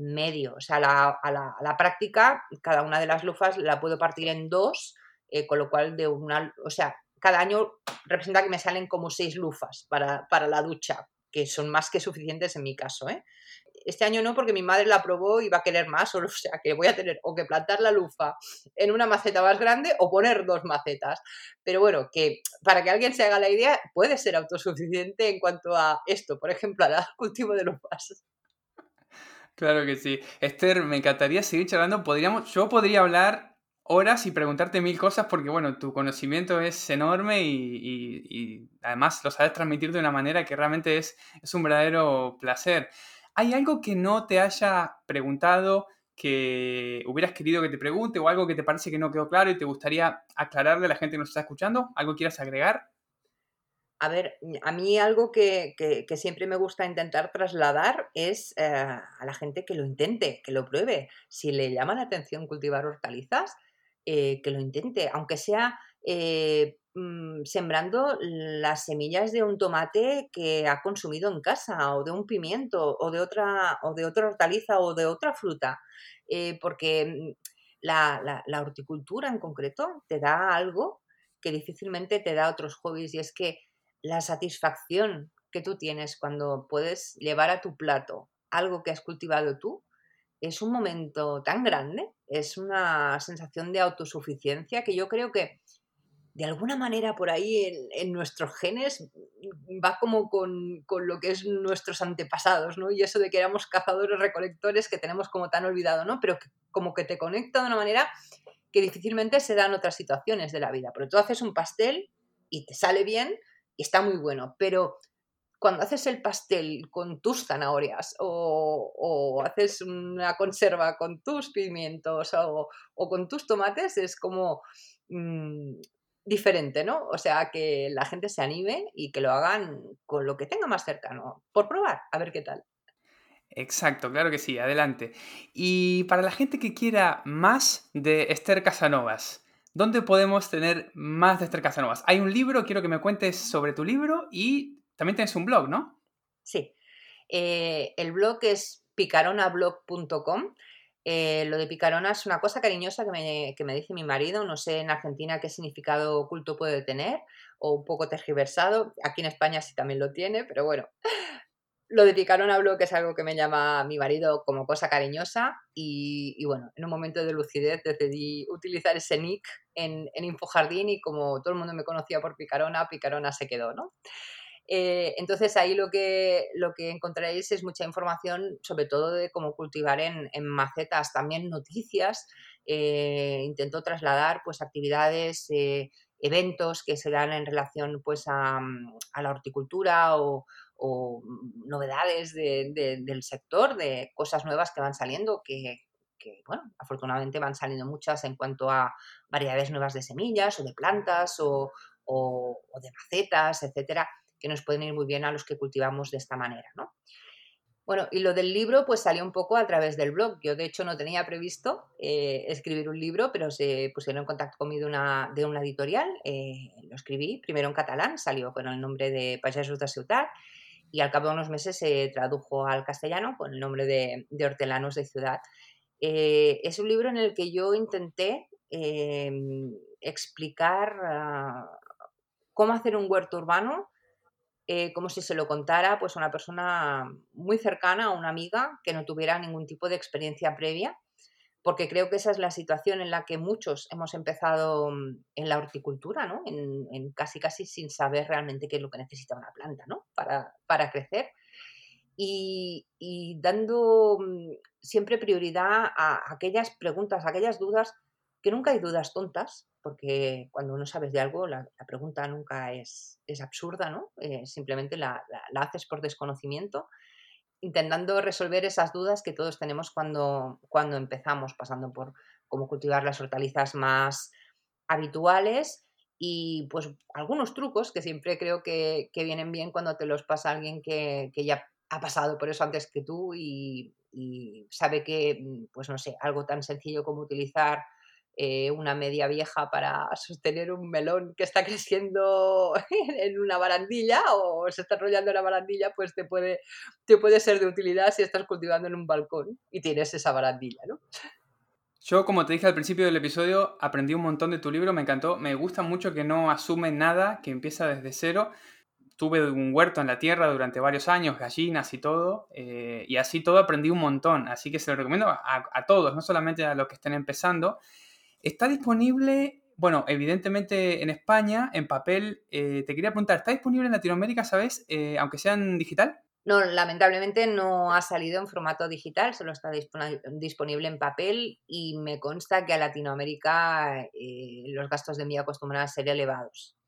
Speaker 2: medio. O sea, a, la, práctica, cada una de las lufas la puedo partir en dos, eh, con lo cual de una, o sea, cada año representa que me salen como seis lufas para, la ducha, que son más que suficientes en mi caso. ¿eh? Este año no, porque mi madre la probó y va a querer más, o sea que voy a tener o que plantar la lufa en una maceta más grande o poner dos macetas. Pero bueno, que para que alguien se haga la idea, puede ser autosuficiente en cuanto a esto, por ejemplo, al cultivo de lufas.
Speaker 1: Claro que sí. Esther, me encantaría seguir charlando. Podríamos, yo podría hablar horas y preguntarte mil cosas porque, bueno, tu conocimiento es enorme y, además lo sabes transmitir de una manera que realmente es, es un verdadero placer. ¿Hay algo que no te haya preguntado, que hubieras querido que te pregunte o algo que te parece que no quedó claro y te gustaría aclararle a la gente que nos está escuchando? ¿Algo quieras agregar?
Speaker 2: A ver, a mí algo que, siempre me gusta intentar trasladar es eh, a la gente que lo intente, que lo pruebe. Si le llama la atención cultivar hortalizas, eh, que lo intente, aunque sea eh, mm, sembrando las semillas de un tomate que ha consumido en casa, o de un pimiento, o de otra, o de otra hortaliza, o de otra fruta. porque mm, la, la horticultura en concreto te da algo que difícilmente te da otros hobbies, y es que la satisfacción que tú tienes cuando puedes llevar a tu plato algo que has cultivado tú, es un momento tan grande, es una sensación de autosuficiencia que yo creo que de alguna manera por ahí en, nuestros genes va como con, lo que es nuestros antepasados, ¿no? Y eso de que éramos cazadores recolectores que tenemos como tan olvidado, ¿no? Pero como que te conecta de una manera que difícilmente se da en otras situaciones de la vida. Pero tú haces un pastel y te sale bien, está muy bueno, pero cuando haces el pastel con tus zanahorias o, haces una conserva con tus pimientos o, con tus tomates, es como mm, diferente, ¿no? O sea, que la gente se anime y que lo hagan con lo que tenga más cercano, por probar, a ver qué tal.
Speaker 1: Exacto, claro que sí, adelante. Y para la gente que quiera más de Esther Casanovas, ¿dónde podemos tener más de Esther Casanovas? Hay un libro, quiero que me cuentes sobre tu libro y también tienes un blog, ¿no?
Speaker 2: Sí. Eh, el blog es picaronablog.com. Eh, lo de picarona es una cosa cariñosa que me, que me, dice mi marido. No sé en Argentina qué significado oculto puede tener o un poco tergiversado. Aquí en España sí también lo tiene, pero bueno. Lo de picarona blog es algo que me llama mi marido como cosa cariñosa y, y bueno, en un momento de lucidez decidí utilizar ese nick en, en Infojardín y como todo el mundo me conocía por picarona, picarona se quedó, ¿no? Eh, entonces ahí lo que, lo que encontraréis es mucha información, sobre todo de cómo cultivar en, macetas, también noticias. Eh, intento trasladar pues actividades, eh, eventos que se dan en relación pues a, la horticultura o, novedades del sector, de cosas nuevas que van saliendo, que, bueno, afortunadamente van saliendo muchas en cuanto a variedades nuevas de semillas o de plantas o, o de macetas, etcétera, que nos pueden ir muy bien a los que cultivamos de esta manera, ¿no? Bueno, y lo del libro pues salió un poco a través del blog. Yo de hecho no tenía previsto eh, escribir un libro, pero se pusieron en contacto conmigo de una, de una editorial. Eh, lo escribí primero en catalán, salió con el nombre de Pagesos de Ciudad y al cabo de unos meses se tradujo al castellano con el nombre de, de Hortelanos de Ciudad. Eh, es un libro en el que yo intenté explicar ah, cómo hacer un huerto urbano eh, como si se lo contara pues, a una persona muy cercana, a una amiga que no tuviera ningún tipo de experiencia previa, porque creo que esa es la situación en la que muchos hemos empezado mm, en la horticultura, ¿no? en, casi casi sin saber realmente qué es lo que necesita una planta ¿no? para, para crecer. Y, y, dando mm, siempre prioridad a aquellas preguntas, a aquellas dudas, que nunca hay dudas tontas, porque cuando no sabes de algo, la, pregunta nunca es, es absurda, ¿no? Eh, simplemente la, haces por desconocimiento, intentando resolver esas dudas que todos tenemos cuando, cuando empezamos, pasando por cómo cultivar las hortalizas más habituales y pues algunos trucos que siempre creo que, vienen bien cuando te los pasa alguien que, ya ha pasado por eso antes que tú y, y sabe que, pues no sé, algo tan sencillo como utilizar eh, una media vieja para sostener un melón que está creciendo en una barandilla o se está enrollando en la barandilla, pues te puede, te puede ser de utilidad si estás cultivando en un balcón y tienes esa barandilla, ¿no?
Speaker 1: Yo, como te dije al principio del episodio, aprendí un montón de tu libro, me encantó. Me gusta mucho que no asume nada, que empieza desde cero. Tuve un huerto en la tierra durante varios años, gallinas y todo, eh, y así todo aprendí un montón. Así que se lo recomiendo a, a todos, no solamente a los que estén empezando. Está disponible, bueno, evidentemente en España, en papel. Eh, te quería preguntar, ¿está disponible en Latinoamérica, sabes, eh, aunque sea en digital?
Speaker 2: No, lamentablemente no ha salido en formato digital, solo está disponible en papel y me consta que a Latinoamérica eh, los gastos de envío acostumbran a ser elevados.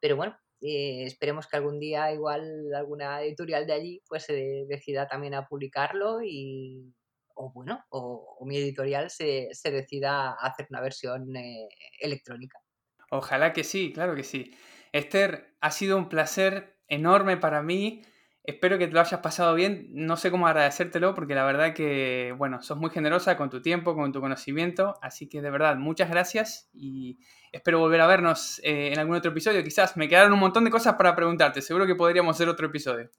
Speaker 2: Pero bueno, esperemos que algún día igual alguna editorial de allí pues se decida también a publicarlo y, o bueno, o, mi editorial se, decida a hacer una versión eh, electrónica.
Speaker 1: Ojalá que sí, claro que sí. Esther, ha sido un placer enorme para mí. Espero que te lo hayas pasado bien. No sé cómo agradecértelo porque la verdad que, bueno, sos muy generosa con tu tiempo, con tu conocimiento. Así que de verdad, muchas gracias y espero volver a vernos eh, en algún otro episodio. Quizás me quedaron un montón de cosas para preguntarte. Seguro que podríamos hacer otro episodio.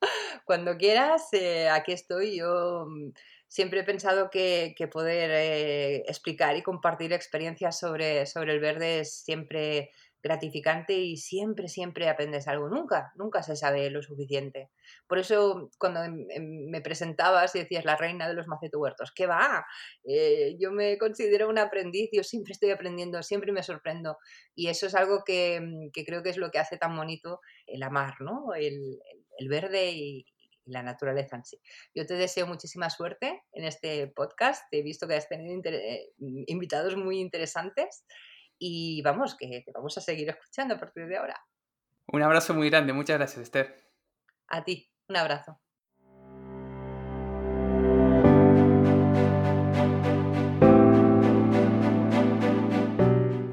Speaker 2: Cuando quieras, eh, aquí estoy. Yo mm, siempre he pensado que, poder eh, explicar y compartir experiencias sobre, sobre el verde es siempre gratificante y siempre, siempre aprendes algo. Nunca, nunca se sabe lo suficiente. Por eso cuando em, em, me presentabas y decías la reina de los macetuertos, ¿qué va? Eh, yo me considero un aprendiz, yo siempre estoy aprendiendo, siempre me sorprendo. Y eso es algo que, mm, creo que es lo que hace tan bonito el amar, ¿no? El, el verde y, la naturaleza en sí. Yo te deseo muchísima suerte en este podcast. He visto que has tenido eh, invitados muy interesantes y vamos, que te vamos a seguir escuchando a partir de ahora.
Speaker 1: Un abrazo muy grande. Muchas gracias, Esther.
Speaker 2: A ti, un abrazo.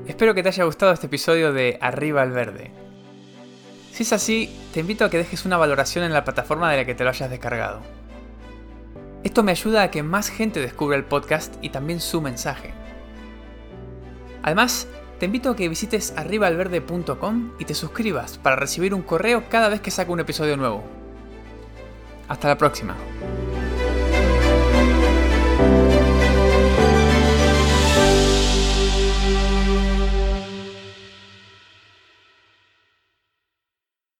Speaker 1: Espero que te haya gustado este episodio de Arriba al Verde. Si es así, te invito a que dejes una valoración en la plataforma de la que te lo hayas descargado. Esto me ayuda a que más gente descubra el podcast y también su mensaje. Además, te invito a que visites arribaalverde.com y te suscribas para recibir un correo cada vez que saco un episodio nuevo. Hasta la próxima.